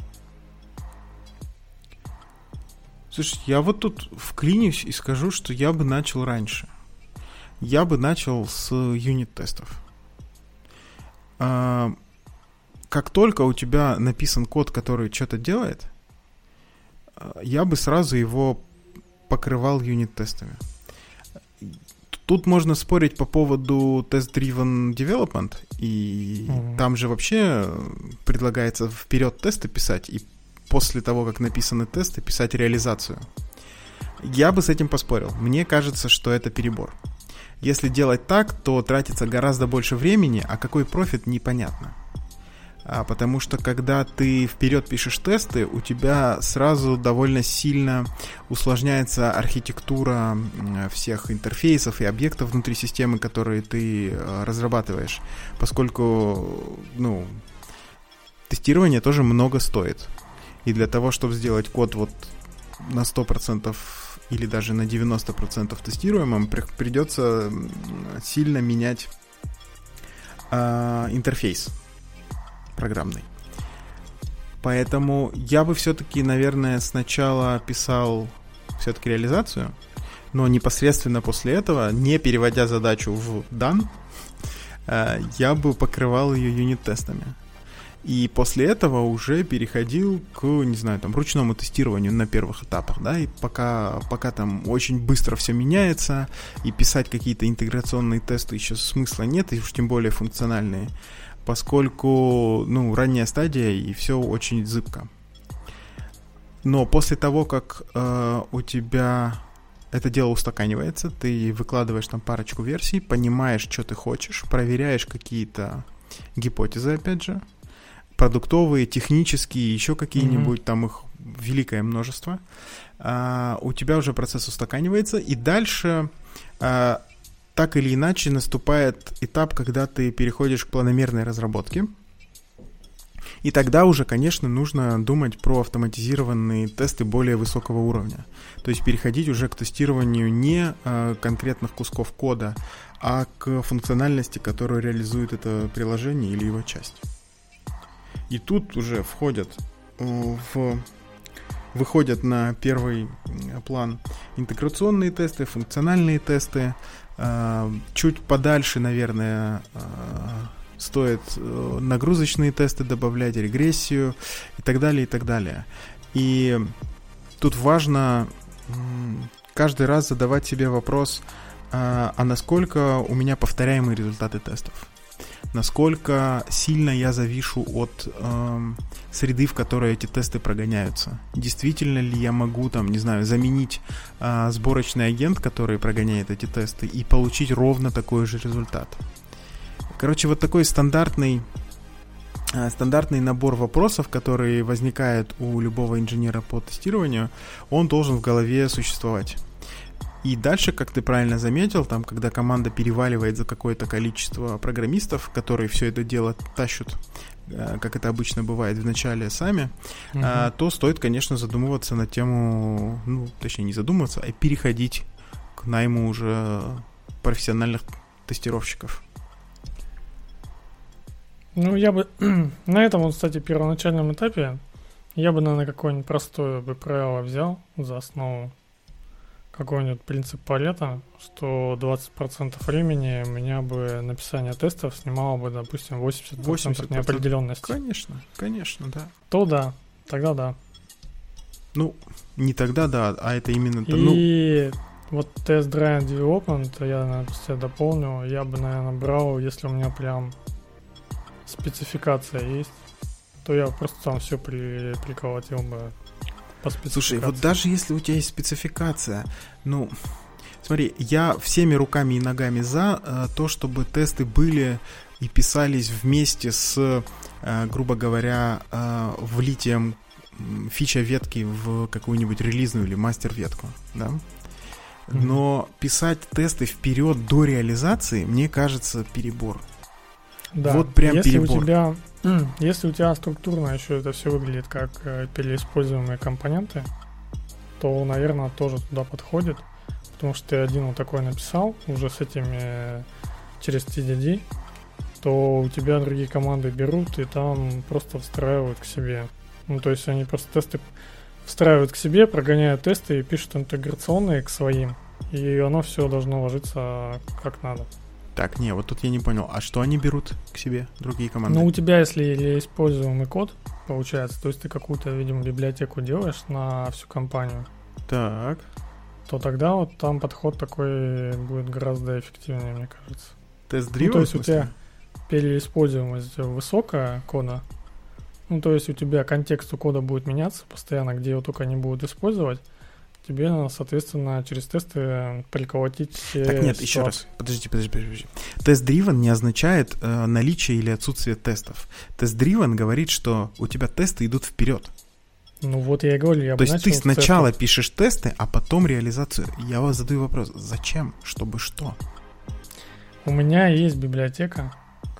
Слушай, я вот тут вклинюсь и скажу, что я бы начал раньше. Я бы начал с юнит-тестов. А, как только у тебя написан код, который что-то делает, а, я бы сразу его покрывал юнит-тестами. Тут можно спорить по поводу test-driven development, и mm-hmm. там же вообще предлагается вперед тесты писать, и после того, как написаны тесты, писать реализацию. Я бы с этим поспорил. Мне кажется, что это перебор. Если делать так, то тратится гораздо больше времени, а какой профит непонятно. А, потому что когда ты вперед пишешь тесты, у тебя сразу довольно сильно усложняется архитектура всех интерфейсов и объектов внутри системы, которые ты а, разрабатываешь, поскольку ну, тестирование тоже много стоит. И для того, чтобы сделать код вот на 100% или даже на 90% тестируемым, придется сильно менять э, интерфейс программный. Поэтому я бы все-таки, наверное, сначала писал все-таки реализацию, но непосредственно после этого, не переводя задачу в done, э, я бы покрывал ее юнит-тестами. И после этого уже переходил к, не знаю, там, ручному тестированию на первых этапах, да, и пока, пока там очень быстро все меняется, и писать какие-то интеграционные тесты еще смысла нет, и уж тем более функциональные, поскольку, ну, ранняя стадия, и все очень зыбко. Но после того, как э, у тебя это дело устаканивается, ты выкладываешь там парочку версий, понимаешь, что ты хочешь, проверяешь какие-то гипотезы, опять же, продуктовые, технические, еще какие-нибудь, mm-hmm. там их великое множество. А, у тебя уже процесс устаканивается, и дальше а, так или иначе наступает этап, когда ты переходишь к планомерной разработке. И тогда уже, конечно, нужно думать про автоматизированные тесты более высокого уровня. То есть переходить уже к тестированию не а, конкретных кусков кода, а к функциональности, которую реализует это приложение или его часть. И тут уже входят э, в выходят на первый план интеграционные тесты, функциональные тесты. Э, чуть подальше, наверное, э, стоит нагрузочные тесты добавлять, регрессию и так далее, и так далее. И тут важно каждый раз задавать себе вопрос, а насколько у меня повторяемые результаты тестов насколько сильно я завишу от э, среды, в которой эти тесты прогоняются. Действительно ли я могу, там, не знаю, заменить э, сборочный агент, который прогоняет эти тесты, и получить ровно такой же результат. Короче, вот такой стандартный э, стандартный набор вопросов, который возникает у любого инженера по тестированию, он должен в голове существовать. И дальше, как ты правильно заметил, там, когда команда переваливает за какое-то количество программистов, которые все это дело тащут, э, как это обычно бывает в начале сами, угу. то стоит, конечно, задумываться на тему, ну, точнее, не задумываться, а переходить к найму уже профессиональных тестировщиков.
Ну, я бы на этом, кстати, первоначальном этапе я бы, наверное, какое-нибудь простое бы правило взял за основу какой-нибудь принцип Парета, что 20% времени у меня бы написание тестов снимало бы, допустим, 80%, 80% неопределенности.
Конечно, конечно, да.
То да, тогда да.
Ну, не тогда да, а это именно...
И ну... вот тест Drive Development, я, наверное, дополню, я бы, наверное, брал, если у меня прям спецификация есть, то я просто там все при, приколотил бы
по Слушай, вот даже если у тебя есть спецификация, ну, смотри, я всеми руками и ногами за э, то, чтобы тесты были и писались вместе с, э, грубо говоря, э, влитием фича ветки в какую-нибудь релизную или мастер ветку, да? Но писать тесты вперед до реализации, мне кажется, перебор.
Да. Вот прям если перебор. У тебя, если у тебя структурно еще это все выглядит как э, переиспользуемые компоненты, то, наверное, тоже туда подходит. Потому что ты один вот такой написал уже с этими через TDD, то у тебя другие команды берут и там просто встраивают к себе. Ну, то есть они просто тесты встраивают к себе, прогоняют тесты и пишут интеграционные к своим. И оно все должно ложиться как надо.
Так, не, вот тут я не понял. А что они берут к себе, другие команды?
Ну, у тебя, если используемый код, получается, то есть ты какую-то, видимо, библиотеку делаешь на всю компанию.
Так.
То тогда вот там подход такой будет гораздо эффективнее, мне кажется.
Тест
ну, то есть у тебя переиспользуемость высокая кода, ну, то есть у тебя контекст у кода будет меняться постоянно, где его только не будут использовать, тебе соответственно, через тесты приколотить все
Так нет, еще раз. Подожди, подожди, подожди. Тест-дривен не означает э, наличие или отсутствие тестов. Тест-дривен говорит, что у тебя тесты идут вперед.
Ну вот я и говорю, я
То есть ты сначала тестов. пишешь тесты, а потом реализацию. Я вас задаю вопрос, зачем? Чтобы что?
У меня есть библиотека,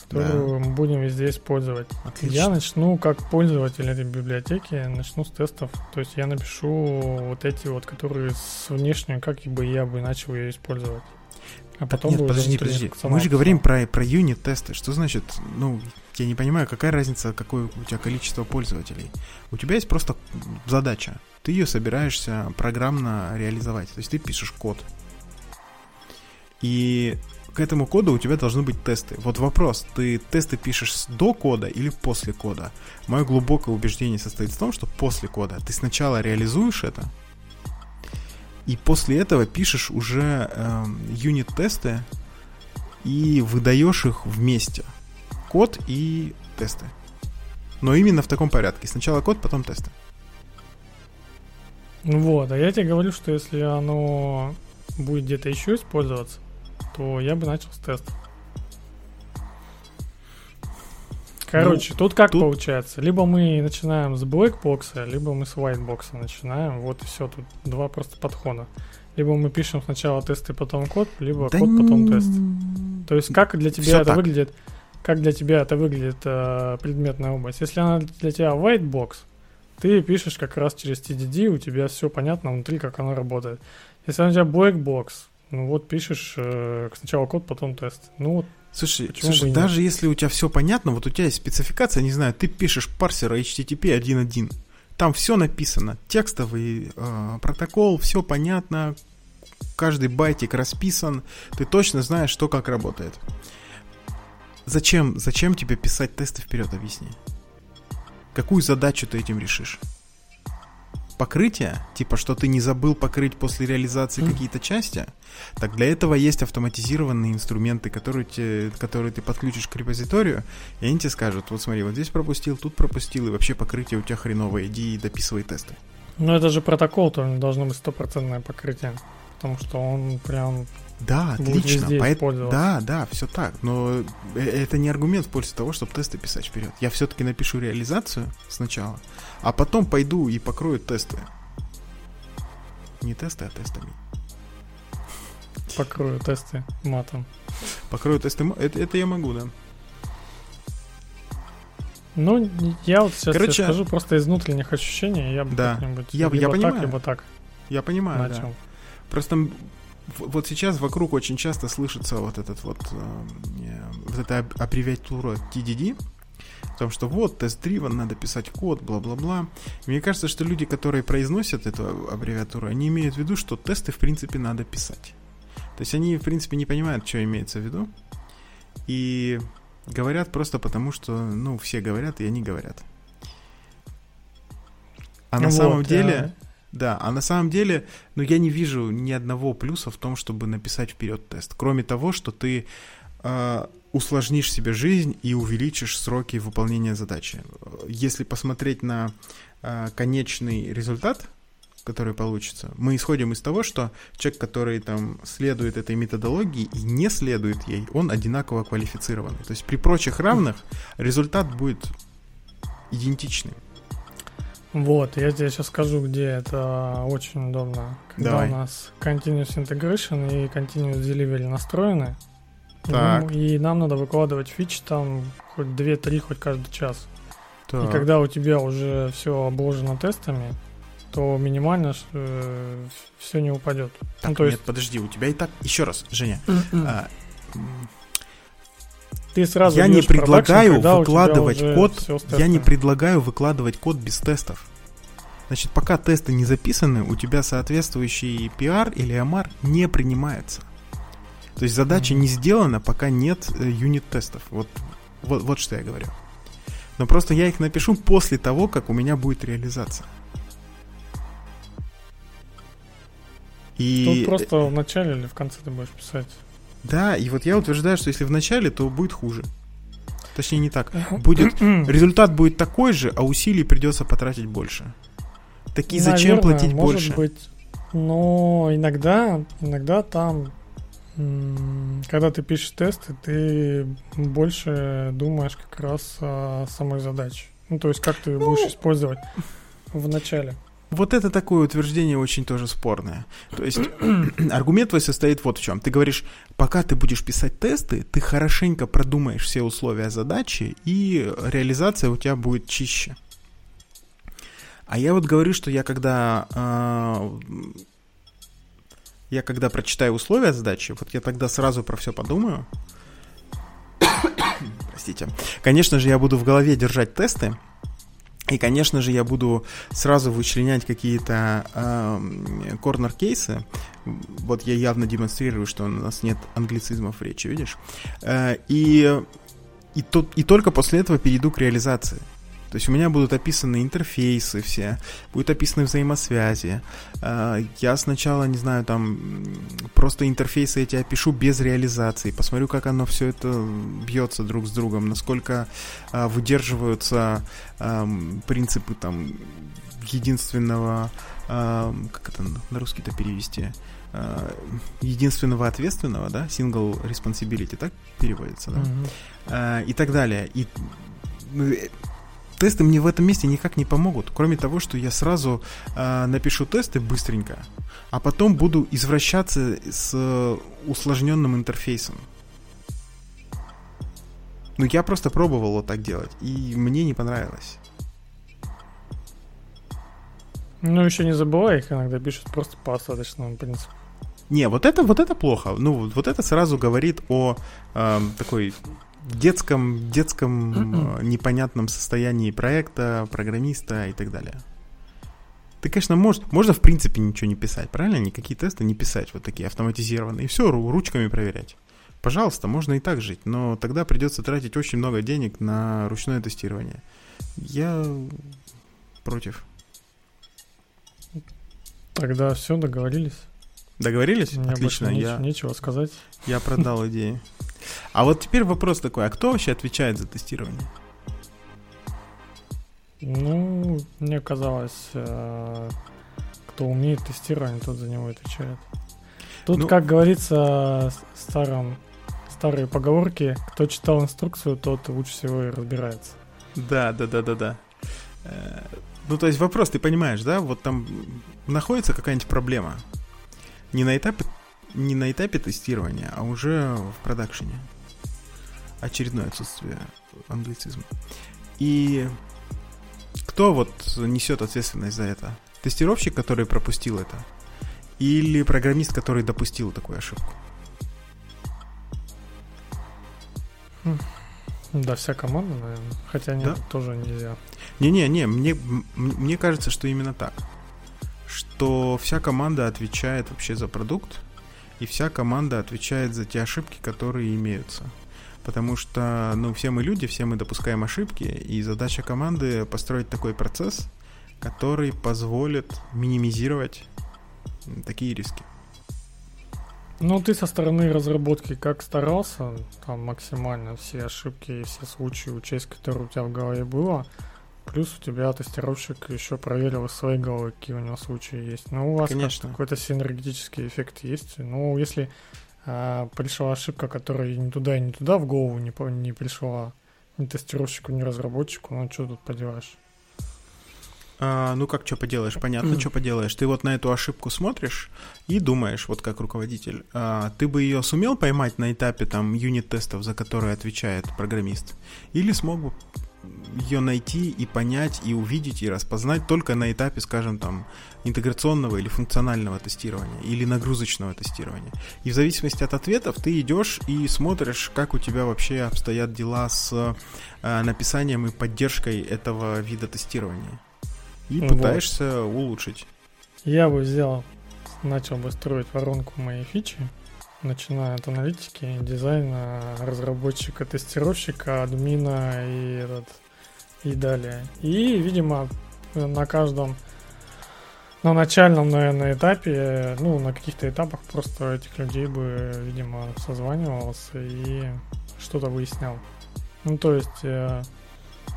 которую да. мы будем везде использовать. Отлично. Я начну как пользователь этой библиотеки, начну с тестов. То есть я напишу вот эти вот, которые с внешней, как бы я бы начал ее использовать.
А потом Нет, подожди, подожди. Мы же говорим про, про юнит-тесты. Что значит, ну, я не понимаю, какая разница, какое у тебя количество пользователей. У тебя есть просто задача. Ты ее собираешься программно реализовать. То есть ты пишешь код. И к этому коду у тебя должны быть тесты. Вот вопрос, ты тесты пишешь до кода или после кода? Мое глубокое убеждение состоит в том, что после кода. Ты сначала реализуешь это, и после этого пишешь уже э, юнит-тесты и выдаешь их вместе. Код и тесты. Но именно в таком порядке. Сначала код, потом тесты.
Вот, а я тебе говорю, что если оно будет где-то еще использоваться, то я бы начал с теста. Короче, ну, тут как тут... получается? Либо мы начинаем с блэкбокса, либо мы с whitebox начинаем. Вот и все, тут два просто подхода. Либо мы пишем сначала тесты, потом код, либо да код, потом тест. То есть как для тебя все это так. выглядит? Как для тебя это выглядит э, предметная область? Если она для тебя whitebox, ты пишешь как раз через TDD, у тебя все понятно внутри, как оно работает. Если она у тебя black ну вот пишешь э, сначала код, потом тест. Ну вот.
Слушай, слушай даже если у тебя все понятно, вот у тебя есть спецификация, не знаю, ты пишешь парсер HTTP 1.1, там все написано, текстовый э, протокол, все понятно, каждый байтик расписан, ты точно знаешь, что как работает. Зачем, зачем тебе писать тесты вперед, объясни? Какую задачу ты этим решишь? Покрытие, типа что ты не забыл покрыть после реализации mm. какие-то части, так для этого есть автоматизированные инструменты, которые, те, которые ты подключишь к репозиторию, и они тебе скажут, вот смотри, вот здесь пропустил, тут пропустил, и вообще покрытие у тебя хреновое, иди и дописывай тесты.
Ну это же протокол, то должно быть стопроцентное покрытие, потому что он прям
да, отлично. Поэт... Да, да, все так. Но э, это не аргумент в пользу того, чтобы тесты писать вперед. Я все-таки напишу реализацию сначала, а потом пойду и покрою тесты. Не тесты, а тестами.
Покрою тесты матом.
Покрою тесты матом. Это, это я могу, да.
Ну, я вот сейчас Короче, скажу просто из внутренних ощущений. Я бы
да. как-нибудь я, либо я понимаю. так,
либо так.
Я понимаю, начал. Да. Просто вот сейчас вокруг очень часто слышится вот этот вот, э, вот эта аббревиатура TDD, о том, что вот, тест-дривен, надо писать код, бла-бла-бла. Мне кажется, что люди, которые произносят эту аббревиатуру, они имеют в виду, что тесты, в принципе, надо писать. То есть они, в принципе, не понимают, что имеется в виду. И говорят просто потому, что, ну, все говорят, и они говорят. А на вот, самом деле... А... Да, а на самом деле, ну, я не вижу ни одного плюса в том, чтобы написать вперед тест. Кроме того, что ты э, усложнишь себе жизнь и увеличишь сроки выполнения задачи. Если посмотреть на э, конечный результат, который получится, мы исходим из того, что человек, который там следует этой методологии и не следует ей, он одинаково квалифицированный. То есть при прочих равных результат будет идентичный.
Вот, я тебе сейчас скажу, где это очень удобно. Когда Давай. у нас Continuous Integration и Continuous Delivery настроены, так. Ну, и нам надо выкладывать фичи там хоть 2-3, хоть каждый час. Так. И когда у тебя уже все обложено тестами, то минимально э, все не упадет.
Так,
ну, то
нет, есть... подожди, у тебя и так... Еще раз, Женя. А,
ты сразу
я не предлагаю выкладывать код. Я не предлагаю выкладывать код без тестов. Значит, пока тесты не записаны, у тебя соответствующий PR или AMR не принимается. То есть задача mm-hmm. не сделана, пока нет э, юнит-тестов. Вот, вот, вот что я говорю. Но просто я их напишу после того, как у меня будет реализация.
И... Тут просто в начале или в конце ты будешь писать.
Да, и вот я утверждаю, что если в начале, то будет хуже. Точнее, не так. Будет, результат будет такой же, а усилий придется потратить больше. Такие зачем платить может больше?
Быть, но иногда, иногда там, когда ты пишешь тесты, ты больше думаешь как раз о самой задаче. Ну, то есть, как ты ну, будешь использовать в начале.
Вот это такое утверждение очень тоже спорное. То есть аргумент твой состоит вот в чем. Ты говоришь, пока ты будешь писать тесты, ты хорошенько продумаешь все условия задачи, и реализация у тебя будет чище. А я вот говорю, что я когда э, я когда прочитаю условия задачи, вот я тогда сразу про все подумаю. Простите. Конечно же, я буду в голове держать тесты, и, конечно же, я буду сразу вычленять какие-то э, корнер-кейсы. Вот я явно демонстрирую, что у нас нет англицизмов в речи, видишь? Э, и, и, тут, и только после этого перейду к реализации. То есть у меня будут описаны интерфейсы все, будут описаны взаимосвязи. А, я сначала, не знаю, там просто интерфейсы эти опишу без реализации, посмотрю, как оно все это бьется друг с другом, насколько а, выдерживаются принципы там единственного, как это на русский-то перевести, а, единственного ответственного, да, single responsibility, так переводится, да, mm-hmm. и так далее. И ну, тесты мне в этом месте никак не помогут, кроме того, что я сразу э, напишу тесты быстренько, а потом буду извращаться с усложненным интерфейсом. Ну, я просто пробовал вот так делать, и мне не понравилось.
Ну, еще не забывай, их иногда пишут просто по остаточному принципу.
Не, вот это, вот это плохо. Ну, вот это сразу говорит о э, такой детском, детском э, непонятном состоянии проекта, программиста и так далее. Ты, конечно, можешь, можно в принципе ничего не писать, правильно? Никакие тесты не писать, вот такие автоматизированные. И все, ручками проверять. Пожалуйста, можно и так жить, но тогда придется тратить очень много денег на ручное тестирование. Я против.
Тогда все, договорились.
Договорились? Мне Отлично.
Больше
я...
нечего сказать.
Я продал идею. А вот теперь вопрос такой, а кто вообще отвечает за тестирование?
Ну, мне казалось, э, кто умеет тестирование, тот за него отвечает. Тут, ну, как говорится, старом, старые поговорки, кто читал инструкцию, тот лучше всего и разбирается.
Да, да, да, да, да. Э, ну, то есть вопрос, ты понимаешь, да, вот там находится какая-нибудь проблема. Не на этапе не на этапе тестирования, а уже в продакшене. Очередное отсутствие англицизма. И кто вот несет ответственность за это? Тестировщик, который пропустил это? Или программист, который допустил такую ошибку?
Хм. Да, вся команда, наверное. Хотя нет, да? тоже нельзя.
Не-не-не, мне, мне кажется, что именно так. Что вся команда отвечает вообще за продукт, и вся команда отвечает за те ошибки, которые имеются. Потому что, ну, все мы люди, все мы допускаем ошибки, и задача команды построить такой процесс, который позволит минимизировать такие риски.
Ну, ты со стороны разработки как старался, там максимально все ошибки и все случаи учесть, которые у тебя в голове было, плюс у тебя тестировщик еще проверил из своей головы, какие у него случаи есть. Ну, у вас Конечно. какой-то синергетический эффект есть. Ну, если а, пришла ошибка, которая ни туда и не туда в голову не, не пришла ни тестировщику, ни разработчику, ну, что тут поделаешь?
А, ну как, что поделаешь, понятно, mm. что поделаешь. Ты вот на эту ошибку смотришь и думаешь, вот как руководитель, а, ты бы ее сумел поймать на этапе там юнит-тестов, за которые отвечает программист, или смог бы ее найти и понять, и увидеть, и распознать только на этапе, скажем, там, интеграционного или функционального тестирования, или нагрузочного тестирования. И в зависимости от ответов ты идешь и смотришь, как у тебя вообще обстоят дела с э, написанием и поддержкой этого вида тестирования и вот. пытаешься улучшить.
Я бы взял, начал бы строить воронку моей фичи, начиная от аналитики, дизайна, разработчика, тестировщика, админа и этот и далее. И, видимо, на каждом на начальном, наверное, этапе, ну, на каких-то этапах просто этих людей бы, видимо, созванивался и что-то выяснял. Ну, то есть э,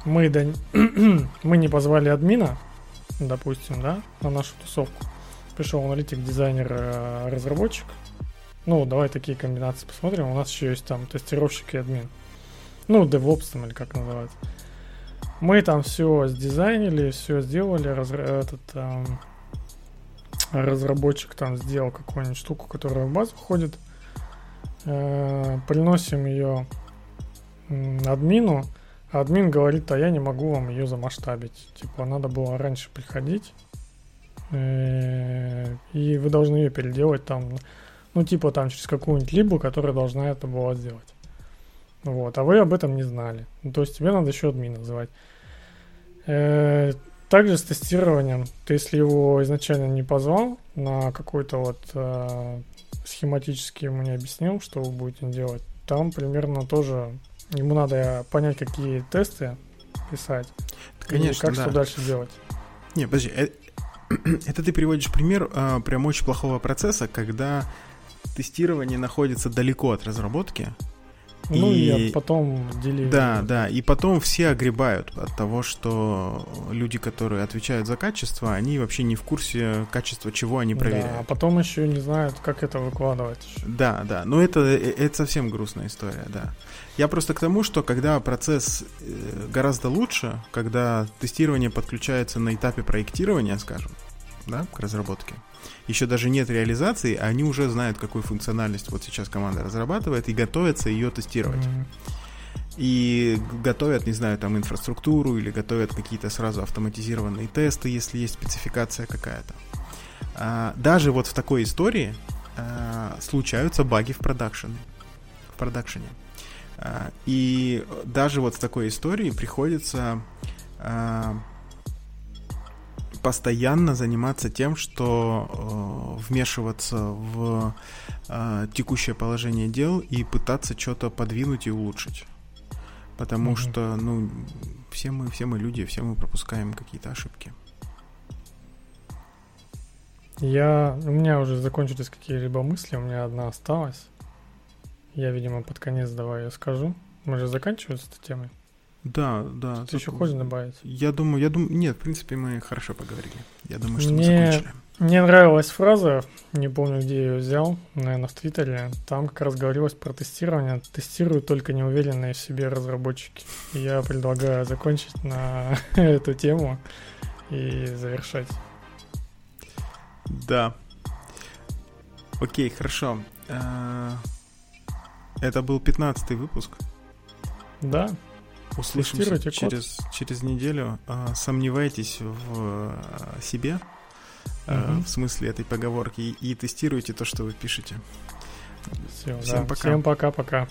мы, да, мы не позвали админа, допустим, да, на нашу тусовку. Пришел аналитик, дизайнер, э, разработчик. Ну, давай такие комбинации посмотрим. У нас еще есть там тестировщик и админ. Ну, DevOps там или как называется. Мы там все сдизайнили, все сделали. Раз, этот эм, разработчик там сделал какую-нибудь штуку, которая в базу входит. Э, приносим ее админу админ говорит, а я не могу вам ее замасштабить. Типа, надо было раньше приходить, э, и вы должны ее переделать там, ну, типа там через какую-нибудь либо, которая должна это была сделать. Вот, а вы об этом не знали. Ну, то есть тебе надо еще админ называть. Э, также с тестированием, ты если его изначально не позвал на какой-то вот э, схематически ему не объяснил, что вы будете делать, там примерно тоже Ему надо понять, какие тесты писать.
Конечно,
и как да. что дальше делать.
Не, подожди, э, это ты приводишь пример а, прям очень плохого процесса, когда тестирование находится далеко от разработки,
ну и, и потом делили.
Да, да, и потом все огребают от того, что люди, которые отвечают за качество, они вообще не в курсе качества, чего они проверяют. Да,
а потом еще не знают, как это выкладывать.
Да, да, но это, э, это совсем грустная история, да. Я просто к тому, что когда процесс э, гораздо лучше, когда тестирование подключается на этапе проектирования, скажем, да, к разработке, еще даже нет реализации, а они уже знают, какую функциональность вот сейчас команда разрабатывает и готовятся ее тестировать. И готовят, не знаю, там инфраструктуру или готовят какие-то сразу автоматизированные тесты, если есть спецификация какая-то. А, даже вот в такой истории а, случаются баги в продакшене. В продакшене. А, и даже вот в такой истории приходится а, постоянно заниматься тем, что э, вмешиваться в э, текущее положение дел и пытаться что-то подвинуть и улучшить. Потому mm-hmm. что, ну, все мы, все мы люди, все мы пропускаем какие-то ошибки.
Я, у меня уже закончились какие-либо мысли, у меня одна осталась. Я, видимо, под конец давай ее скажу. Мы же заканчиваем с этой темой.
Да, да.
Ты еще хочешь добавить?
Я думаю, я думаю, нет, в принципе, мы хорошо поговорили. Я думаю, что мне, мы закончили.
Мне нравилась фраза, не помню, где я ее взял, наверное, в Твиттере. Там как раз говорилось про тестирование. Тестируют только неуверенные в себе разработчики. И я предлагаю закончить на эту тему и завершать.
Да. Окей, хорошо. А, это был 15 выпуск.
Да.
Услышимся через, через неделю. А, сомневайтесь в а, себе, угу. в смысле этой поговорки, и, и тестируйте то, что вы пишете.
Все, Всем да. пока. Всем пока-пока.